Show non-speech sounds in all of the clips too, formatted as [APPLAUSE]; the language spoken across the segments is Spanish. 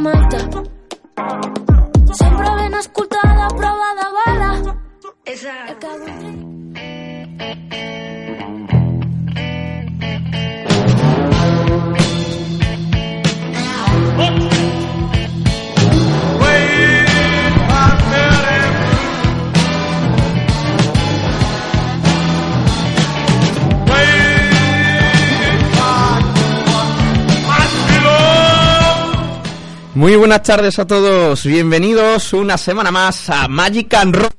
Malta. Muy buenas tardes a todos, bienvenidos una semana más a Magic and Rock,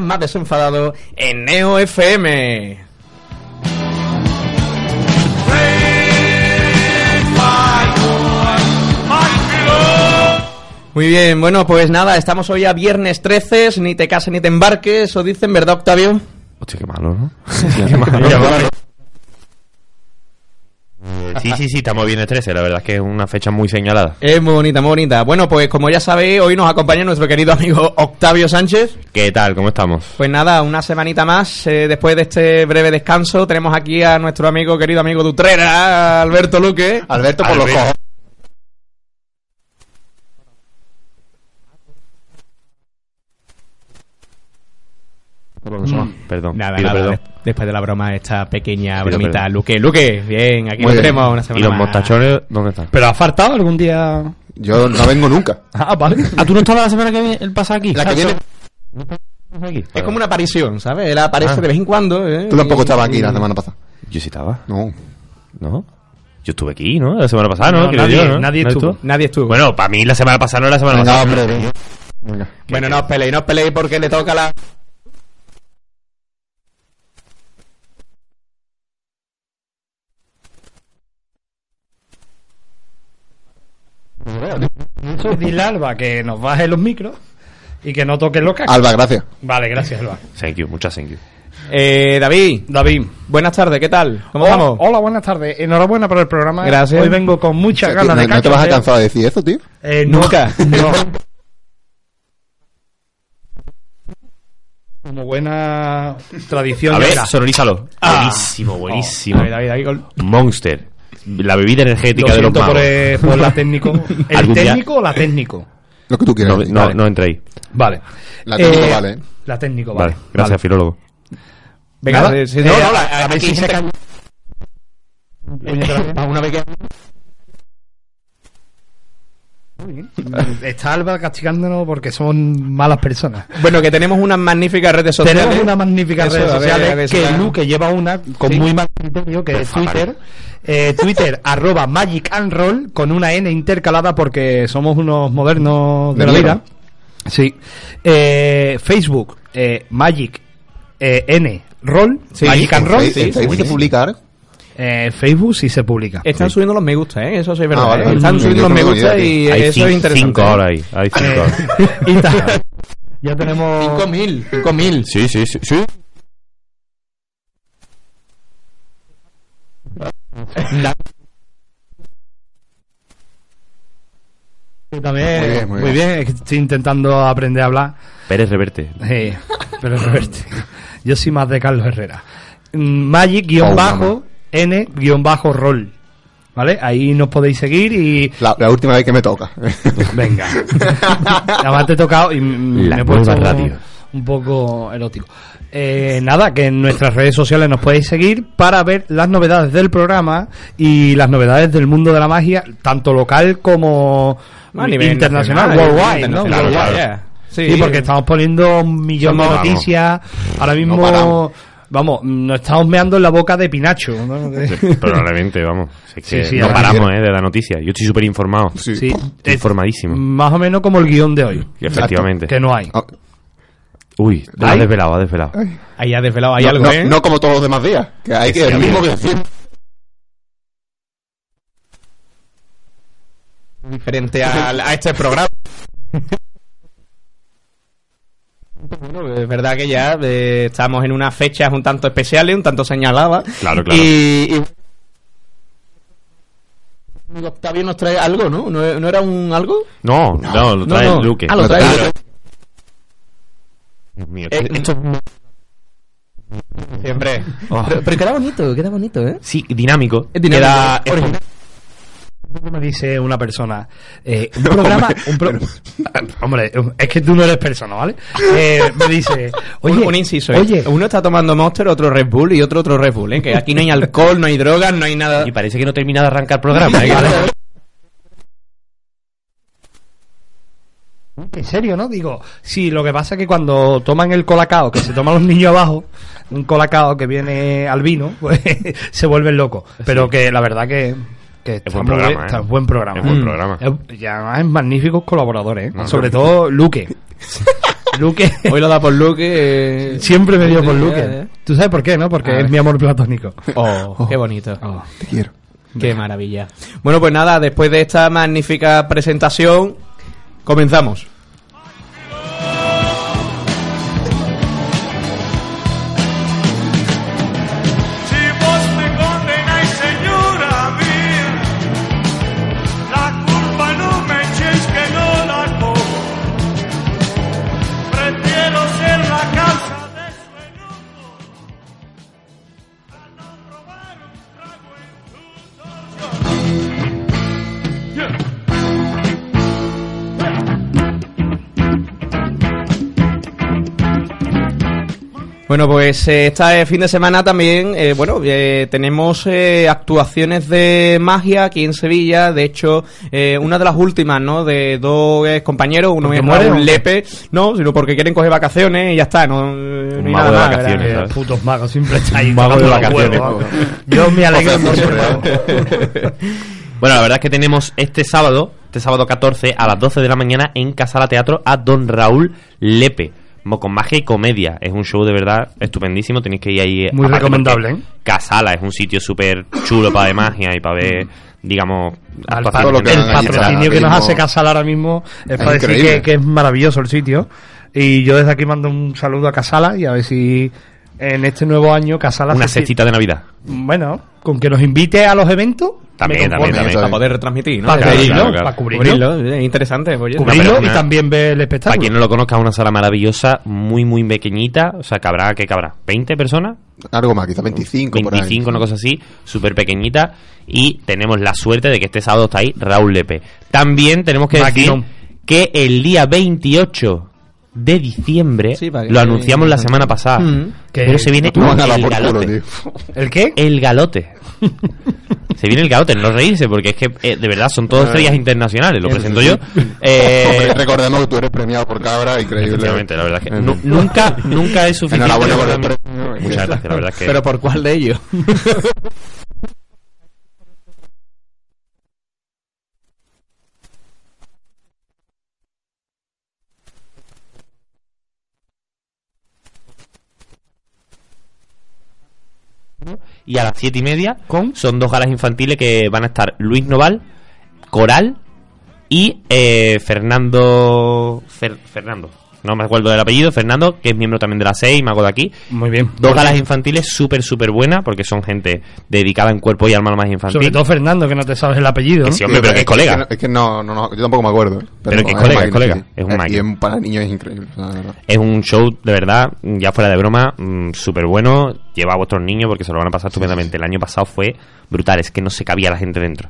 más desenfadado en Neo FM. Muy bien, bueno, pues nada, estamos hoy a viernes 13, ni te cases ni te embarques, eso dicen, ¿verdad, Octavio? Hostia, qué malo, ¿no? [LAUGHS] Qué malo. Sí, sí, sí, estamos bien el 13, la verdad es que es una fecha muy señalada. Es muy bonita, muy bonita. Bueno, pues como ya sabéis, hoy nos acompaña nuestro querido amigo Octavio Sánchez. ¿Qué tal? ¿Cómo estamos? Pues nada, una semanita más, eh, después de este breve descanso, tenemos aquí a nuestro amigo, querido amigo de Utrera, Alberto Luque. Alberto por los Alberto. cojones. Perdón, Nada, pido nada, perdón. des- después de la broma, esta pequeña Pido bromita. perdón. Luque, Luque, bien, aquí Muy bien. tenemos una ¿Y semana los más. mostachones dónde están? ¿Pero has faltado algún día? Yo no vengo nunca. [LAUGHS] Ah, vale. Ah, ¿tú no estabas la semana que viene, el pasado aquí? La que viene, Aquí. Es como una aparición, ¿sabes? Él aparece Ah. de vez en cuando. ¿eh? tú tampoco Y- estabas aquí la semana pasada. Yo sí estaba, No. ¿no? Yo estuve aquí, ¿no? La semana pasada, ¿no? No, nadie- yo, ¿no? nadie ¿No estuvo. Nadie estuvo. Bueno, para mí la semana pasada no era la semana Venga, pasada. Venga. bueno, no os peleéis, no os peleéis porque le toca la... Dile a Alba que nos baje los micros y que no toque los cascos. Alba, gracias. Vale, gracias, Alba. Thank you, muchas thank you. Eh, David, David. buenas tardes, ¿qué tal? ¿Cómo Oh, vamos? Hola, buenas tardes. Enhorabuena por el programa. Gracias. Hoy vengo con muchas O sea, que ganas no, de no te vas a cansar de decir eso, tío. Eh, no, Nunca. No. [LAUGHS] Como buena tradición. A ver, sonorízalo. Ah. Buenísimo, buenísimo. David, David, David, gol. Monster. La bebida energética Lo de los siento por, magos. eh, por la técnico. [LAUGHS] ¿El Algún día- técnico o la técnico? Lo que tú quieras. No, no, Vale. no entré ahí. Vale. La técnica Eh, vale. La técnico, vale. Vale, gracias, filólogo. Venga, Nada. eh, sí, Eh, no, no, a- la- a ver si se [LAUGHS] una vez que... Está Alba castigándonos porque son malas personas. Bueno, que tenemos unas magníficas redes sociales. Tenemos una magnífica ver si que Luke lleva una con Sí. muy mal criterio, que es favor. Twitter. Eh, Twitter, [LAUGHS] arroba Magic and Roll, con una N intercalada porque somos unos modernos de, De la mierda. vida. Sí. Eh, Facebook, eh, Magic eh, N Roll, Sí, Magic and Roll. Sí, sí. se publica ahora. Eh, Facebook sí se publica. Están subiendo los me gusta, ¿eh? Eso sí es verdad. Ah, vale. ¿eh? Están Mm, subiendo los me gusta y Hay eso es interesante. cinco horas ahí. Hay cinco Eh, horas. [LAUGHS] y ta- ya tenemos 5.000, 5.000. Sí, sí, sí. sí. Yo también, Muy bien, muy bien. estoy intentando aprender a hablar. Pérez Reverte. Eh, pero Roberto, yo soy más de Carlos Herrera. Mm, Magic guion Oh, bajo N guion bajo roll. ¿Vale? Ahí nos podéis seguir y La, la última vez que me toca. [LAUGHS] venga. [LAUGHS] Además te he tocado y La me he puesto radio. un poco erótico. Eh, nada, que en nuestras redes sociales nos podéis seguir para ver las novedades del programa y las novedades del mundo de la magia, tanto local como A nivel internacional, nacional, worldwide, ¿no? internacional, worldwide, claro. Sí, Sí, porque estamos poniendo un millón de noticias. Ahora mismo. Vamos, nos estamos meando en la boca de Pinacho. ¿no? [LAUGHS] Probablemente, vamos. Es que [LAUGHS] Sí, sí, no paramos eh, de la noticia. Yo estoy súper informado. Sí. Sí, Estoy es informadísimo. más o menos como el guion de hoy, Efectivamente. que no hay. Ah, Uy, ha desvelado, ha desvelado. Ahí ha desvelado, hay no, algo, no- ¿eh? no como todos los demás días. Que hay que el mismo que decir. Diferente a, este programa. [LAUGHS] Bueno, es verdad que ya eh, estamos en unas fechas un tanto especiales, un tanto señaladas. Claro, claro. Y, y- Octavio nos trae algo, ¿no? ¿No, no era un algo? No, no, lo trae no. Luque. Ah, lo trae Claro. Eh, esto es Siempre. Oh. Pero, pero queda bonito, queda bonito, ¿eh? Sí, dinámico. Es dinámico. Queda Original. Me dice una persona, eh, [LAUGHS] un programa, un pro- [LAUGHS] hombre, es que tú no eres persona, ¿vale? Eh, me dice, [LAUGHS] oye, un, un inciso. ¿eh? oye, Uno está tomando Monster, otro Red Bull y otro otro Red Bull. ¿eh? Que aquí no hay alcohol, no hay drogas, no hay nada. Y parece que no termina de arrancar el programa. ¿eh? en serio, ¿no? Digo, sí, lo que pasa es que cuando toman el colacao, que se toman los niños abajo, un colacao que viene al vino, pues se vuelven locos. Pero que la verdad que, que está, buen muy programa, bien, ¿eh? está buen programa. Es buen Mm. programa. Es- y además es magníficos colaboradores, ¿eh? No, Sobre no. todo Luque. [LAUGHS] Luque. Hoy lo da por Luke. eh, Siempre me dio por Luque. eh. ¿Tú sabes por qué, no? Porque es mi amor platónico. Oh, qué bonito. Te quiero. Qué maravilla. Bueno, pues nada, después de esta magnífica presentación, comenzamos. Bueno, pues eh, este fin de semana también, eh, bueno, eh, tenemos eh, actuaciones de magia aquí en Sevilla. De hecho, eh, una de las últimas, ¿no? De dos eh, compañeros, uno ¿Porque es qué? Lepe, no, sino porque quieren coger vacaciones y ya está, no, no hay mago nada de más, vacaciones, ¿sabes? putos magos, siempre está ahí. Un mago de vacaciones. huevos. Yo me alegro. [LAUGHS] Bueno, la verdad es que tenemos este sábado, este sábado 14, a las 12 de la mañana en Casala Teatro a Don Raúl Lepe. Con magia y comedia. Es un show de verdad estupendísimo. Tenéis que ir ahí. Muy recomendable, ¿eh? Casala es un sitio súper chulo para ver magia y para ver, digamos, Al todo lo que el patrocinio que nos hace Casal ahora mismo es, Es para decir que, que es maravilloso el sitio. Y yo desde aquí mando un saludo a Casala y a ver si en este nuevo año Casala... Una cestita de Navidad. Bueno, con que nos invite a los eventos... También, también, también. Para poder retransmitir, ¿no? Para Claro, cubrirlo, claro, claro. para cubrirlo. Cubrirlo, es interesante, oye. Cubrirlo y también ver el Para espectáculo. quien no lo conozca, es una sala maravillosa, muy, muy pequeñita. O sea, cabrá, ¿qué cabrá? ¿20 personas? Algo más, quizá 25 por ahí. 25, una cosa así, súper pequeñita. Y tenemos la suerte de que este sábado está ahí Raúl Lepe. También tenemos que decir que el día 28 de diciembre, Sí, para que- lo anunciamos la semana pasada, Mm. Que- pero se viene Tú el por culo, galote. tío. ¿El qué? El galote. [LAUGHS] se viene el galote, no reírse, porque es que eh, de verdad son todos estrellas internacionales, lo presento yo. Eh, Hombre, recordemos que tú eres premiado por cabra, increíble. efectivamente, la verdad es que En nu- fin. nunca, nunca es suficiente. Enhorabuena por el premio. Muchas gracias, la verdad es que Pero ¿por cuál de ellos? [LAUGHS] y a las siete y media ¿Con? son dos galas infantiles que van a estar Luis Noval, Coral y eh, Fernando Fer- Fernando no me acuerdo del apellido Fernando que es miembro también de la SEI mago de aquí Muy bien. dos galas infantiles súper súper buenas porque son gente dedicada en cuerpo y alma más infantil Sobre todo Fernando, que no te sabes el apellido, Que ¿no? sí, hombre, pero que es colega. no- Es que no, no, no, yo tampoco me acuerdo. Pero es que es colega, máquina, es colega, sí. es un máquina. Y para niños es increíble. o sea, es un show de verdad ya fuera de broma súper bueno lleva a vuestros niños porque se lo van a pasar estupendamente el año pasado fue brutal es que no se cabía la gente dentro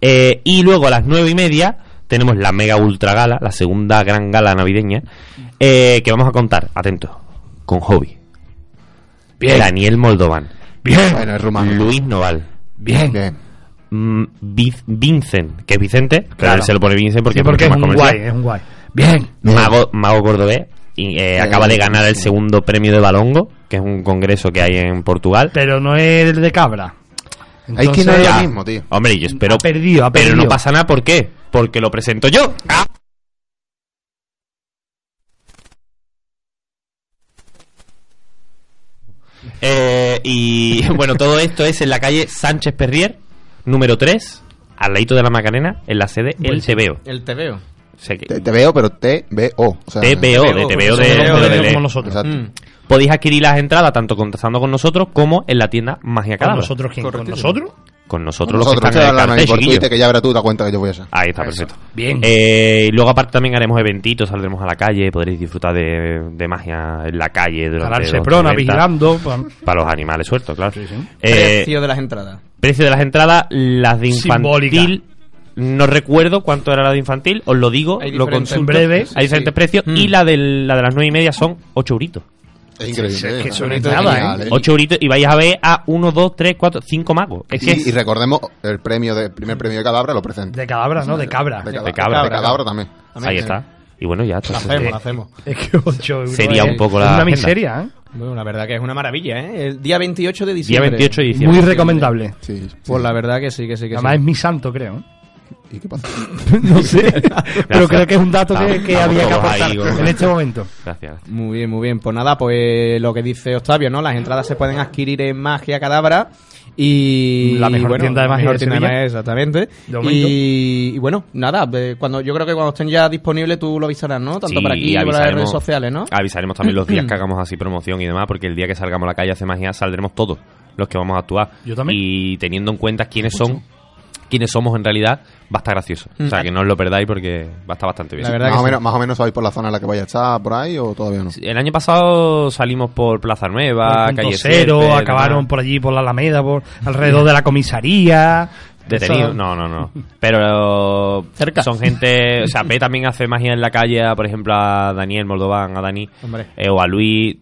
Eh, y luego a las nueve y media tenemos la mega ultra gala, la segunda gran gala navideña, eh, que vamos a contar, atento, con Hobby. Bien. Daniel Moldovan. Bien. Bueno, es rumano. Luis Noval. Bien. Bien. mm, Vic- Vincent, que es Vicente, pero Claro. él se lo pone Vincent porque, Sí, porque es más un guay, es un guay. Bien. Mago, Mago Cordobés. Y eh, acaba de ganar el segundo premio de Balongo, que es un congreso que hay en Portugal. Pero no es el de cabra. Hay que no lo mismo, tío. Hombre, yo espero. Ha perdido, ha pero no pasa nada, ¿por qué? Porque lo presento yo. Ah. Eh, y [LAUGHS] bueno, todo esto es en la calle Sánchez Perrier, número 3, al ladito de la Macarena, en la sede El Tebeo. El TVO. O sea que- Te, te veo, pero T-B-O. O sea, TVO, de TVO de, TVO, de- de- de- como nosotros. Exacto. Mm. Podéis adquirir las entradas tanto contactando con nosotros como en la tienda Magia ¿Con Cadabra. nosotros quién? ¿Con nosotros? Con nosotros, Nosotros, los que que están en el cartel. Twitter, que ya verás tú la cuenta que yo voy a hacer. Ahí está, perfecto. Bien. Eh, y luego aparte también haremos eventitos, saldremos a la calle, podréis disfrutar de, de magia en la calle Seprona 90, vigilando. Para los animales sueltos, claro. Sí, sí. Eh, Precio de las entradas. precio de las entradas, las de infantil Simbólica. no recuerdo cuánto era la de infantil, os lo digo, lo consulto. En breve. Hay diferentes Sí. precios. Mm. Y la, del, la de las nueve y media son 8 euritos. Es increíble. Sí, es que ¿eh? eso no es Es nada, genial, ¿eh? 8 euritos y vais a ver a 1, 2, 3, 4, 5 magos. Es que Y, y recordemos el premio de, primer premio de cadabra lo presenta. De cadabra, ¿no? De cabra. De, De cadabra, cabra. de cadabra también. También, ahí eh, está. Y bueno, ya. La entonces, hacemos, eh, la hacemos. [LAUGHS] Es que 8 euros. Sería es un poco la Una agenda. miseria, ¿eh? Bueno, la verdad que es una maravilla, ¿eh? El día 28 de Día diciembre. 28 de diciembre. Muy recomendable. Sí, sí. Pues la verdad que sí, que sí, que Además sí. es mi santo, creo. ¿Y qué pasa? [LAUGHS] no sé. [LAUGHS] Pero creo que es un dato que, había que aportar ahí en este momento. Gracias. Muy bien, muy bien. Pues nada, pues lo que dice Octavio, ¿no? Las entradas se pueden adquirir en Magia Cadabra y... La mejor bueno, tienda de magia mejor de Sevilla. exactamente. De. Y, y bueno, nada, eh, cuando yo creo que cuando estén ya disponibles tú lo avisarás, ¿no? Tanto Sí, por aquí y como por las redes sociales, ¿no? Avisaremos también los días [CLEARS THROAT] que hagamos así promoción y demás, porque el día que salgamos a la calle a hacer magia saldremos todos los que vamos a actuar. Yo también. Y teniendo en cuenta quiénes son, quiénes somos en realidad, va a estar gracioso. O sea, Mm. que no os lo perdáis porque va a estar bastante bien. La verdad Más que o, sí. menos, más o menos sabéis por la zona en la que vaya a estar por ahí o todavía no. El año pasado salimos por Plaza Nueva, Por Calle Cero, acabaron por allí, por la Alameda, por alrededor de la comisaría. Detenidos, Eso- no, no, no. Pero Cerca. son gente, o sea, P también hace magia en la calle, por ejemplo, a Daniel Moldován, a Dani, Hombre. eh, o a Luis.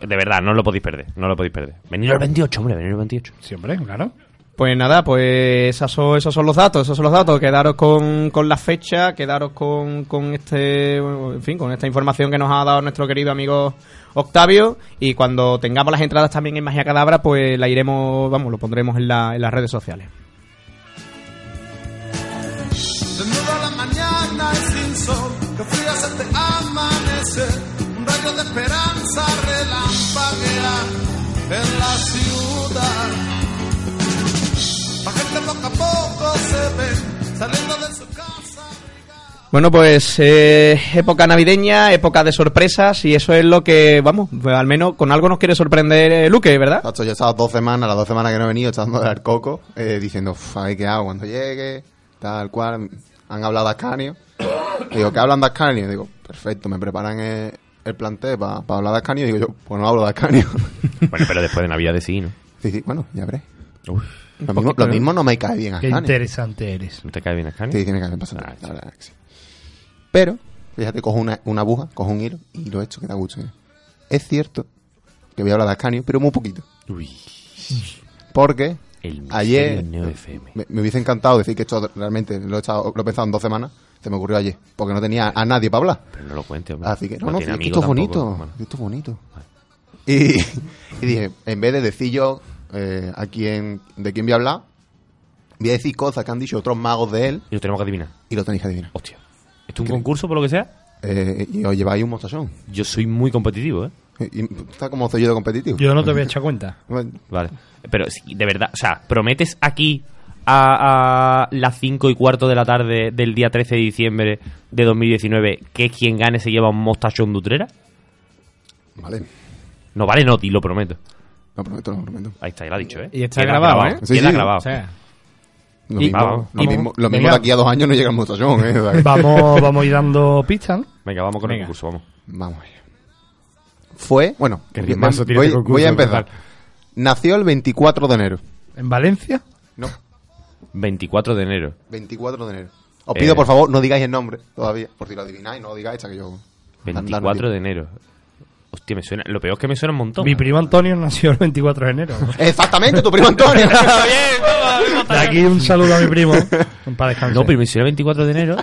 De verdad, no lo podéis perder, no lo podéis perder. Venid el 28, hombre, venid el 28. Siempre, claro. Pues nada, pues esos son, esos son los datos, esos son los datos. Quedaros con, con la fecha, quedaros con, con este, en fin, con esta información que nos ha dado nuestro querido amigo Octavio. Y cuando tengamos las entradas también en Magia Cadabra, pues la iremos, vamos, lo pondremos en, la, en las redes sociales. Bueno, pues eh, época navideña, época de sorpresas y eso es lo que, vamos, pues, al menos con algo nos quiere sorprender eh, Luque, ¿verdad? Tacho, yo he estado dos semanas, las dos semanas que no he venido, echando al coco, eh, diciendo, "Uf, a ver qué hago cuando llegue, tal cual. Han hablado de Ascanio. Digo, ¿qué hablan de Ascanio? Digo, perfecto, me preparan el, el plantel para hablar de Ascanio. Digo yo, pues no hablo de Ascanio. Bueno, pero después de Navidad de sí, ¿no? sí, sí, bueno, ya veré. Uf, Lo mismo, lo mismo no me cae bien Qué Ascanio. interesante eres. ¿no te cae bien Ascanio? Sí, tiene que haber pasado. Ah, la verdad que sí. Pero, fíjate, cojo una, una aguja, cojo un hilo y lo he hecho que da gusto. ¿eh? Es cierto que voy a hablar de Ascanio, pero muy poquito. Uy, Porque el misterio ayer FM. me, me hubiese encantado decir que esto realmente lo he, echado, lo he pensado en dos semanas. Se me ocurrió ayer, porque no tenía a nadie para hablar. Pero no lo cuente, hombre. Así que, no, no, tiene amigos esto es bonito. Bueno, Esto es bonito. Y, [LAUGHS] y dije, en vez de decir yo eh, a quién, de quién voy a hablar, voy a decir cosas que han dicho otros magos de él y lo tenemos que adivinar. y lo tenéis que adivinar. Hostia. ¿Esto es un concurso por lo que sea? Eh, y os lleváis un mostachón. Yo soy muy competitivo, ¿eh? Y, y está como soy yo de competitivo. Yo no te voy a echar cuenta. Vale. Pero de verdad, o sea, ¿prometes aquí a, a las 5 y cuarto de la tarde del día 13 de diciembre de 2019 que quien gane se lleva un mostachón de Utrera? Vale. No vale Noti, lo prometo. Lo prometo, lo prometo. Ahí está, ya lo ha dicho, ¿eh? Y está Queda grabado, ¿eh? Sí, Queda sí. grabado. O sea, Lo Y- mismo, vamos, lo vamos. mismo, lo mismo Venga. de aquí a dos años no llega el mostachón. ¿eh? O sea que- Vamos, vamos a ir dando pistas, ¿no? Venga, vamos con Venga. el concurso, vamos. Vamos allá. Fue, bueno, voy, este concurso, a ¿qué empezar. Nació el 24 de enero. En Valencia. No, 24 de enero. 24 de enero. Os Eh. pido, por favor, no digáis el nombre todavía. Por si lo adivináis, no lo digáis hasta que yo... 24 de enero. Hostia, me suena. Lo peor es que me suena un montón. Mi primo Antonio nació el 24 de enero. [LAUGHS] Exactamente, tu primo Antonio. [LAUGHS] De aquí un saludo a mi primo. Para descansar. No, pero me suena 24 de enero.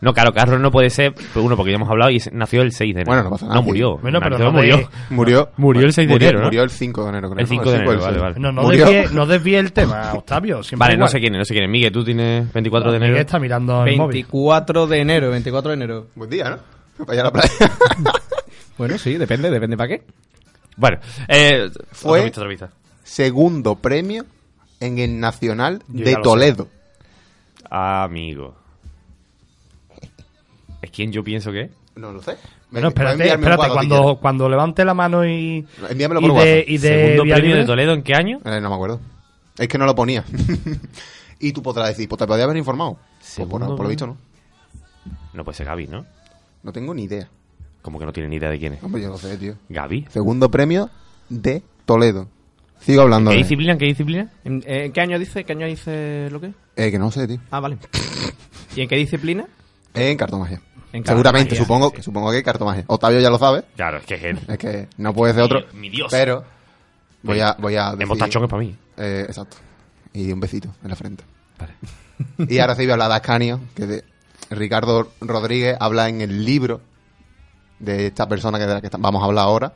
No, claro, Carlos no puede ser. Uno, porque ya hemos hablado y nació el 6 de enero. Bueno, no pasa nada. No murió. Bueno, pero no de- murió. murió. Murió el 6 de murió, enero, ¿no? Murió el 5 de enero, creo. El ¿no? 5 de el enero, vale, vale. No, no Murió. desvíe, no desvíe el tema, [LAUGHS] Octavio. siempre Vale, no igual. sé quién es, no sé quién es. Miguel, tú tienes 24 de Miguel enero. está mirando el móvil. 24 de enero, 24 de enero. Buen día, ¿no? Para ir a la playa. Bueno, sí, depende, depende para qué. Bueno, eh, Fue- otra vista, otra vista. Segundo premio en el Nacional Yo de ya lo Toledo. Amigo. ¿Es quien yo pienso que es? No lo sé. Bueno, Me- puedes espérate, enviarme un espérate WhatsApp si cuando, cuando levante la mano y. Envíamelo y por de, WhatsApp. y de Segundo vía premio libre. de Toledo, ¿en qué año? Eh, no me acuerdo. Es que no lo ponía. [LAUGHS] y tú podrás decir, pues te podía haber informado. Pues por, Segundo por lo visto, no. No puede ser Gaby, ¿no? No tengo ni idea. Como que no tiene ni idea de quién es. Hombre, yo lo sé, tío. Gaby. Segundo premio de Toledo. Sigo hablando ¿Qué de disciplina? ¿En qué disciplina? ¿En, eh, ¿qué año dice? ¿Qué año dice lo que? Eh, que no sé, tío. Ah, vale. [LAUGHS] ¿Y en qué disciplina? En cartomagia. En Seguramente, cartomagia, supongo, sí. que supongo que cartomagia. Octavio ya lo sabe, Claro, es que es él. [LAUGHS] es que no puede ser otro. Mi- mi Dios. Pero voy a, voy a El decir- es para mí. Eh, exacto. Y un besito en la frente. Vale. [LAUGHS] Y ahora sí voy a hablar de Ascanio, que de Ricardo Rodríguez habla en el libro de esta persona que de la que vamos a hablar ahora,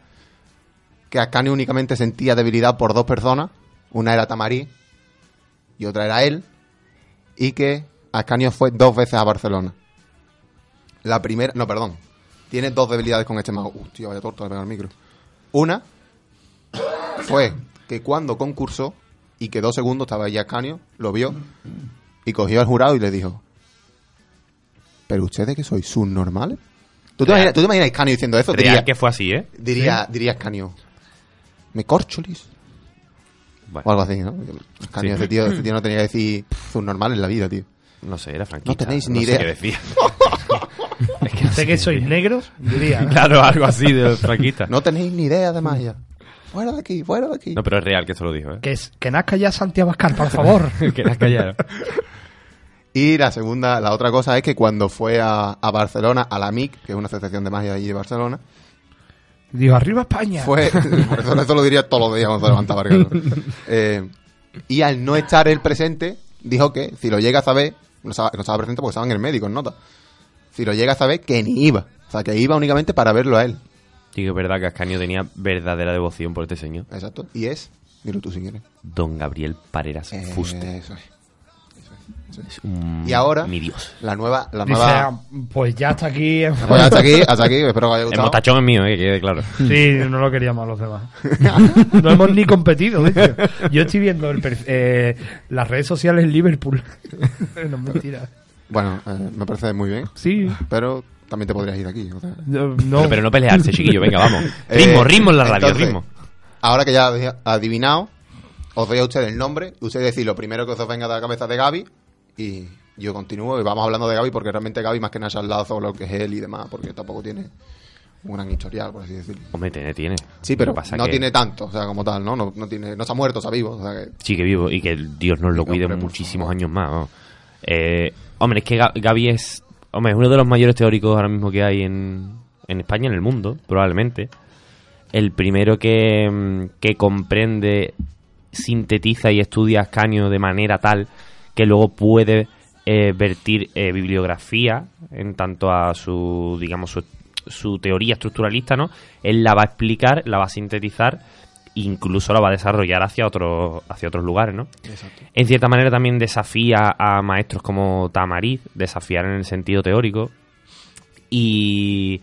que Ascanio únicamente sentía debilidad por dos personas, una era Tamarí y otra era él, y que Ascanio fue dos veces a Barcelona. La primera, no, perdón, tiene dos debilidades con este mago. Hostia, vaya torta, le pega el micro. Una fue que cuando concursó y quedó segundo, estaba ahí Ascanio, lo vio y cogió al jurado y le dijo: ¿Pero ustedes que sois subnormales? ¿Tú te, imaginas, ¿Tú te imaginas diciendo eso? Diría, que fue así, ¿eh? diría, diría Ascanio: ¿Me corcholis? Bueno, O algo así, ¿no? Ascanio, Sí. ese, tío, ese tío no tenía que decir "Pff, subnormal en la vida, tío. no sé, era franquista. No tenéis ni idea. qué decía. [LAUGHS] ¿Sé que sois negros? Diría. ¿no? [LAUGHS] claro, algo así de franquista. No tenéis ni idea de magia. Fuera de aquí, fuera de aquí. No, pero es real que eso lo dijo, ¿eh? Que, es, que nazca ya Santiago Abascal, por favor. [LAUGHS] que las callaron. Y la segunda, la otra cosa es que cuando fue a, a Barcelona, a la MIC, que es una asociación de magia allí de Barcelona, Digo, arriba España. fue, [LAUGHS] por eso, eso lo diría todos los días cuando se levantaba. Eh, y al no estar él presente, dijo que si lo llega a saber, no estaba, no estaba presente porque estaba en el médico, en nota. Si lo llega a saber, que ni iba. O sea, que iba únicamente para verlo a él. Digo, es verdad que Ascanio tenía verdadera devoción por este señor. Exacto. Y es, dilo tú si quieres. Don Gabriel Pareras Eh, Fuste. eso es. Y ahora, Mi Dios. la nueva, la Dice, nueva. pues ya hasta aquí. Pues hasta aquí, hasta aquí, espero que haya El gustado. mostachón es mío, eh, que quede claro. [LAUGHS] Sí, no lo queríamos los demás. no hemos ni competido. Yo estoy viendo el eh, las redes sociales en Liverpool. [LAUGHS] no es mentira. Bueno, eh, me parece muy bien, Sí. pero también te podrías ir de aquí. o sea. No. Pero, pero no pelearse, [LAUGHS] chiquillo, venga, vamos. Eh, Ritmo, ritmo en la radio, entonces, ritmo. Ahora que ya habéis adivinado, os doy a ustedes el nombre. Ustedes decís lo primero que os venga de la cabeza de Gaby. Y yo continúo y vamos hablando de Gaby porque realmente Gaby más que nada se ha hablado sobre lo que es él y demás. Porque tampoco tiene un gran historial, por así decirlo. Hombre, tiene, tiene. Sí, pero pasa no que- tiene tanto, o sea, como tal, ¿no? No, no, tiene, no ha muerto, está vivo. O sea que Sí, que vivo y que Dios nos lo cuide muchísimos años más. Eh, hombre, es que Ga- Gaby es, hombre, es uno de los mayores teóricos ahora mismo que hay en, en España, en el mundo, probablemente. El primero que, que comprende, sintetiza y estudia a Ascanio de manera tal que luego puede eh, vertir eh, bibliografía en tanto a su, digamos, su, su teoría estructuralista, ¿no? Él la va a explicar, la va a sintetizar incluso la va a desarrollar hacia otros hacia otros lugares, ¿no? En cierta manera también desafía a maestros como Tamariz, desafiar en el sentido teórico y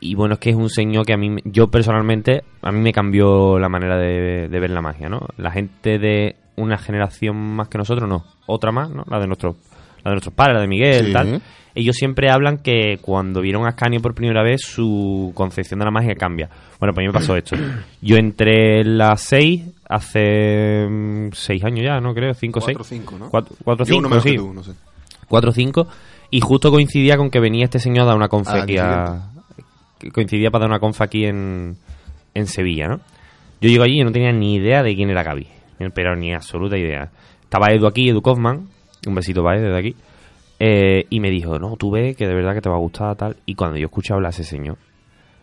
y bueno, es que es un señor que a mí, yo personalmente, a mí me cambió la manera de, de ver la magia, ¿no? La gente de una generación más que nosotros, no, otra más, ¿no? La de nuestros, la de nuestros padres, la de Miguel, Sí. tal. Ellos siempre hablan que cuando vieron a Ascanio por primera vez, su concepción de la magia cambia. Bueno, pues a mí me pasó esto. [COUGHS] Yo entré en las 6, hace 6 años ya, ¿no? Creo, 5 o 6. Cuatro o cinco, ¿no? 4 o yo 5, uno menos sí. que tú, no sé. 4 o 5 y justo coincidía con que venía este señor a dar una confa Al aquí a- coincidía para dar una confa aquí en, en Sevilla, ¿no? Yo llego allí y no tenía ni idea de quién era Gaby, pero ni absoluta idea. Estaba Edu aquí, Edu Kaufman, un besito para él desde aquí, eh, y me dijo, no, tú ves que de verdad que te va a gustar tal, y cuando yo escuché hablar a ese señor,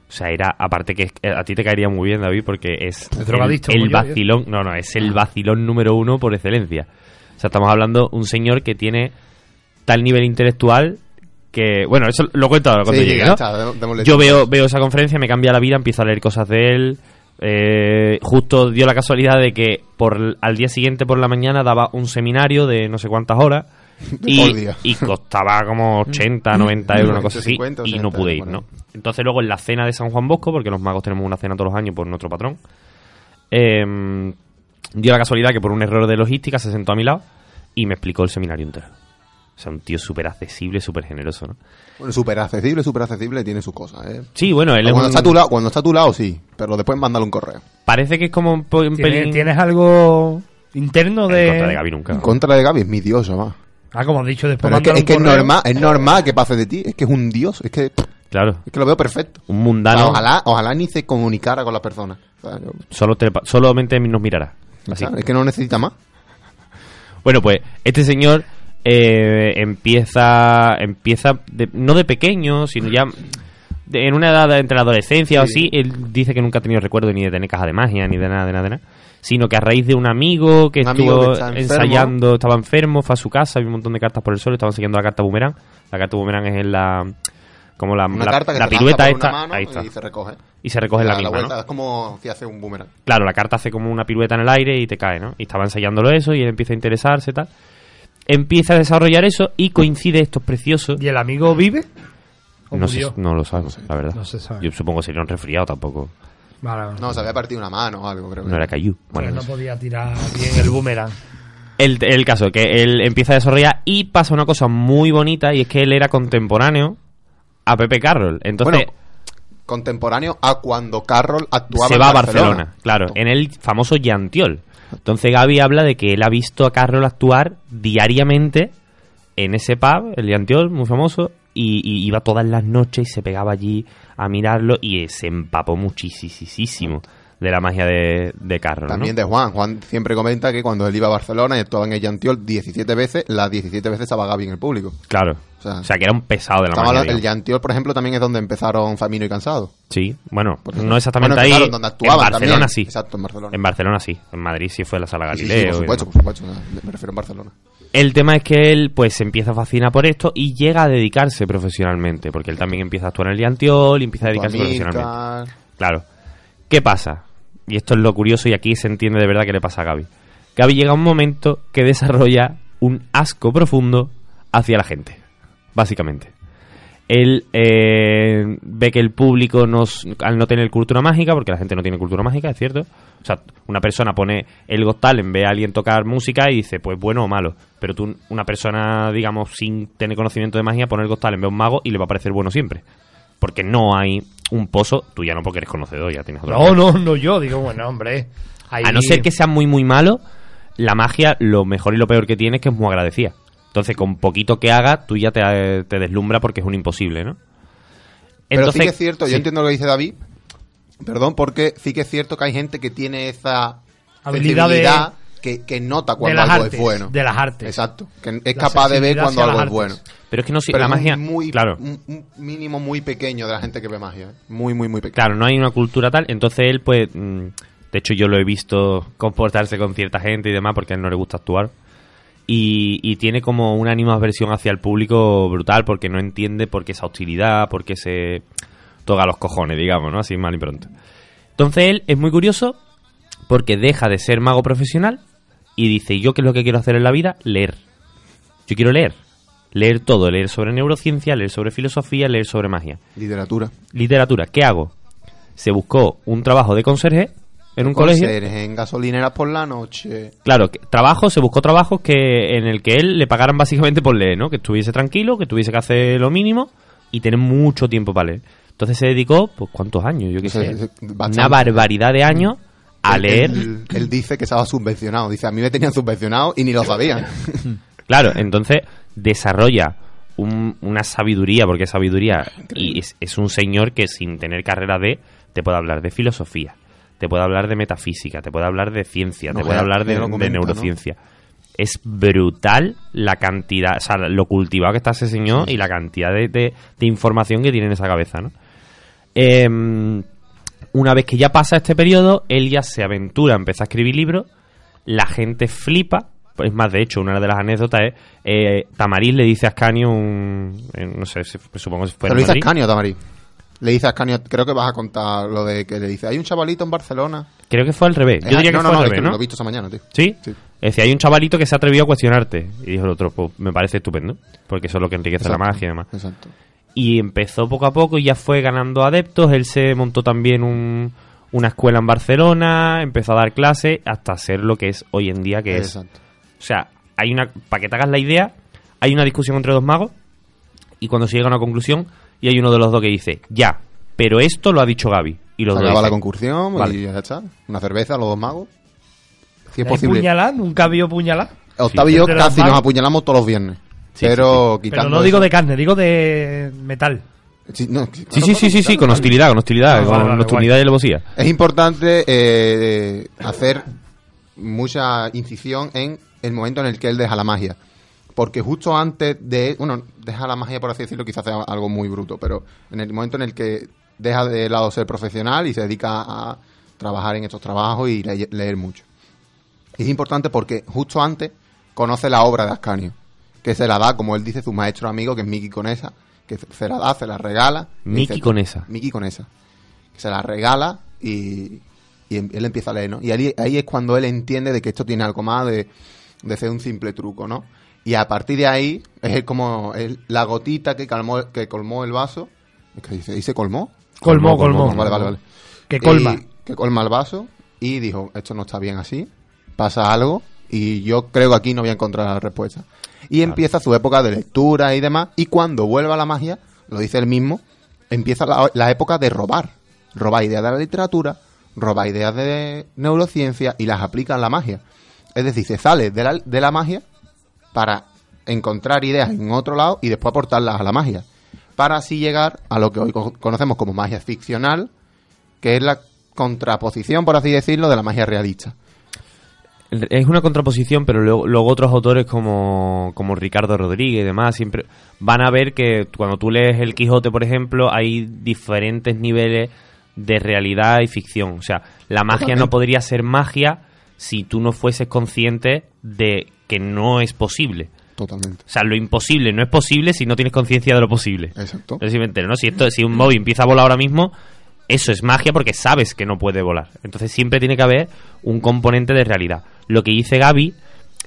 o sea, era, aparte que es- eh, a ti te caería muy bien, David, porque es el, el como yo, vacilón, no, no, es el vacilón número uno por excelencia. O sea, estamos hablando de un señor que tiene tal nivel intelectual que, bueno, eso lo cuento ahora cuando Sí, Yo veo, veo esa conferencia, me cambia la vida, empiezo a leer cosas de él. Eh, justo dio la casualidad de que por al día siguiente por la mañana daba un seminario de no sé cuántas horas y, costaba como 80, 90 euros, una cosa así, 50, y no 80, pude ir. ¿no? Entonces luego en la cena de San Juan Bosco, porque los magos tenemos una cena todos los años por nuestro patrón, eh, dio la casualidad que por un error de logística se sentó a mi lado y me explicó el seminario entero. O sea, un tío súper accesible, súper generoso, ¿no? Bueno, súper accesible, súper accesible, tiene sus cosas, ¿eh? Sí, bueno, él es Cuando un- está, a tu lado, cuando está a tu lado, sí, pero después mándale un correo. Parece que es como un, ¿Tienes, pelín... tienes algo interno En de... contra de Gaby nunca. En contra de Gaby es mi dios, además. Ah, como has dicho después. Pero es que, es, que es normal, es normal que pase de ti, es que es un dios, es que, Claro, es que lo veo perfecto. un mundano Ojalá, ojalá ni se comunicara con las personas. O sea, yo- solo telepa- solamente nos mirará. Así. claro, es que no necesita más. Bueno, pues este señor eh, empieza, empieza de- no de pequeño, sino ya de- en una edad entre la adolescencia o Sí. así, él dice que nunca ha tenido recuerdo ni de tener caja de magia, ni de nada, de nada, de nada. Sino que a raíz de un amigo que Un amigo estuvo que ensayando, estaba enfermo, fue a su casa, había un montón de cartas por el suelo, estaban siguiendo la carta boomerang. La carta boomerang es en la como la, la- carta que la pirueta esta, mano ahí está. y se recoge. Y se recoge en la misma, ¿no? vuelta, Es como si hace un boomerang. Claro, la carta hace como una pirueta en el aire y te cae, ¿no? Y estaba ensayándolo eso y él empieza a interesarse y tal. Empieza a desarrollar eso y coincide, esto es precioso. ¿Y el amigo vive? ¿O No, sé, murió? no lo sabemos, la verdad. No se sabe. Yo supongo que sería un resfriado tampoco. Vale. No, se había partido una mano o algo, creo. No era Caillou. Pero Bueno, no podía tirar bien el boomerang. el, el caso, que él empieza a desarrollar y pasa una cosa muy bonita y es que él era contemporáneo a Pepe Carroll. Entonces Bueno, contemporáneo a cuando Carroll actuaba se en va a Barcelona, claro, en el famoso Yantiol. Entonces Gaby habla de que él ha visto a Carroll actuar diariamente en ese pub, el Yantiol, muy famoso, y, y iba todas las noches y se pegaba allí a mirarlo y se empapó muchísimo de la magia de, de Carroll. ¿no? También de Juan. Juan siempre comenta que cuando él iba a Barcelona y actuaba en el Yantiol 17 veces, las 17 veces estaba Gaby en el público. Claro. O sea, O sea, que era un pesado de la magia. hablando- el. Yantiol, por ejemplo, también es donde empezaron Famino y Cansado. Sí, bueno, no exactamente bueno, ahí. donde en Barcelona también. sí. Exacto, en Barcelona. En Barcelona sí. En Madrid sí fue la sala Sí, sí, Galileo. por supuesto, por supuesto. Me refiero en Barcelona. El tema es que él pues se empieza a fascinar por esto y llega a dedicarse profesionalmente, porque él también empieza a actuar en el Yantiol y empieza a dedicarse profesionalmente. Claro. ¿Qué pasa? Y esto es lo curioso y aquí se entiende de verdad qué le pasa a Gaby. Gaby llega a un momento que desarrolla un asco profundo hacia la gente, básicamente. Él eh, ve que el público al no tener cultura mágica, porque la gente no tiene cultura mágica, es cierto. O sea, una persona pone el Got Talent, ve a alguien tocar música y dice, pues bueno o malo. Pero tú, una persona, digamos, sin tener conocimiento de magia, pone el Got Talent, ve a un mago y le va a parecer bueno siempre. Porque no hay un pozo, tú ya no porque eres conocedor, ya tienes otra No, no, no yo. Digo, bueno, hombre. ahí- a no ser que sea muy, muy malo, la magia, lo mejor y lo peor que tiene es que es muy agradecida. Entonces, con poquito que haga, tú ya te, te deslumbra porque es un imposible, ¿no? Pero sí que es cierto, sí. yo entiendo lo que dice David, perdón, porque sí que es cierto que hay gente que tiene esa Habilidad que, que nota cuando algo artes, es bueno. de las artes. Exacto, que es La capaz de ver cuando algo es bueno. Pero es que no sé, Pero la es un magia. muy, claro, un, un mínimo muy pequeño de la gente que ve magia. ¿eh? Muy, muy, muy pequeño. claro, no hay una cultura tal. Entonces él, pues. mm, de hecho, yo lo he visto comportarse con cierta gente y demás porque a él no le gusta actuar. Y, y tiene como una ánimo aversión hacia el público brutal porque no entiende por qué esa hostilidad, por qué se toca los cojones, digamos, ¿no? Así mal y pronto. Entonces él es muy curioso porque deja de ser mago profesional y dice, ¿y yo qué es lo que quiero hacer en la vida? Leer. Yo quiero leer. Leer todo, leer sobre neurociencia, leer sobre filosofía, leer sobre magia. Literatura. Literatura, ¿qué hago? Se buscó un trabajo de conserje en un colegio. En gasolineras por la noche. Claro, que- trabajo, se buscó trabajos que en el que él le pagaran básicamente por leer, ¿no? Que estuviese tranquilo, que tuviese que hacer lo mínimo y tener mucho tiempo para leer. Entonces se dedicó, pues, ¿cuántos años? Yo qué sé. Una barbaridad de años a Él- leer. Él, él dice que estaba subvencionado. Dice, a mí me tenían subvencionado y ni lo sabían. [LAUGHS] Claro, entonces desarrolla un- una sabiduría, porque es sabiduría, y es, es un señor que sin tener carrera de, te puede hablar de filosofía, te puede hablar de metafísica, te puede hablar de ciencia, No, te puede ya- hablar de, neurociencia. Es brutal la cantidad, o sea, lo cultivado que está ese señor y la cantidad de, de- de información que tiene en esa cabeza, ¿no? Em, una vez que ya pasa este periodo, él ya se aventura, empieza a escribir libros, la gente flipa. Es más, de hecho, una de las anécdotas es eh, Tamariz le dice a Ascanio un... eh, no sé, si- supongo que fue en lo dice. Ascanio, Tamari. Le dice a Ascanio, creo que vas a contar lo de que le dice, hay un chavalito en Barcelona. Creo que fue al revés. Yo diría que no, fue no, al es revés, que ¿no? lo he visto esta mañana, tío. ¿Sí? Sí. Es decir, hay un chavalito que se ha atrevido a cuestionarte. Y dijo el otro, pues me parece estupendo. Porque eso es lo que enriquece la magia y demás. Exacto. Y empezó poco a poco y ya fue ganando adeptos. Él se montó también un- una escuela en Barcelona, empezó a dar clases hasta ser lo que es hoy en día, que es. O sea, hay una. Para que te hagas la idea, hay una discusión entre dos magos y cuando se llega a una conclusión, y hay uno de los dos que dice, ya, pero esto lo ha dicho Gaby. Y los Se dos acaba la concursión Vale. y ya está. Una cerveza, los dos magos. Si es ¿Hay posible. puñalada? ¿Nunca vio puñalada? Octavio y yo Entre los casi nos apuñalamos todos los viernes. Sí, pero Pero quitando. no digo eso- de carne, digo de metal. Sí, no, Sí, sí, sí, sí, sí, con hostilidad, con hostilidad, con vale, nocturnidad y alevosía. Es importante eh, hacer mucha incisión en el momento en el que él deja la magia. porque justo antes de, bueno, deja la magia por así decirlo, quizás sea algo muy bruto, pero en el momento en el que deja de lado ser profesional y se dedica a trabajar en estos trabajos y le- leer mucho. Es importante porque justo antes conoce la obra de Ascanio, que se la da, como él dice, su maestro amigo, que es Miki Conesa, que se la da, se la regala. Miki dice, Conesa. Miki Conesa. Que se la regala y, y em- él empieza a leer, ¿no? Y ahí, ahí es cuando él entiende de que esto tiene algo más de, de ser un simple truco, ¿no? Y a partir de ahí es como la gotita que, calmó, que colmó el vaso. Es que dice, ¿y se colmó? Colmó, colmó. Vale, vale, vale. Que colma. Y- que colma el vaso y dijo, esto no está bien así, pasa algo y yo creo que aquí no voy a encontrar la respuesta. Y empieza su época de lectura y demás y cuando vuelva a la magia, lo dice él mismo, empieza la, la época de robar. Roba ideas de la literatura, roba ideas de neurociencia y las aplica en la magia. Es decir, se sale de la, de la magia para encontrar ideas en otro lado y después aportarlas a la magia. Para así llegar a lo que hoy co- conocemos como magia ficcional, que es la contraposición, por así decirlo, de la magia realista. Es una contraposición, pero luego, luego otros autores como, como Ricardo Rodríguez y demás siempre van a ver que cuando tú lees El Quijote, por ejemplo, hay diferentes niveles de realidad y ficción. O sea, la magia no podría ser magia si tú no fueses consciente de que no es posible. Totalmente. O sea, lo imposible no es posible si no tienes conciencia de lo posible. Exacto. Entero, ¿no? Si, esto, si un móvil empieza a volar ahora mismo, eso es magia porque sabes que no puede volar. Entonces siempre tiene que haber un componente de realidad. Lo que dice Gaby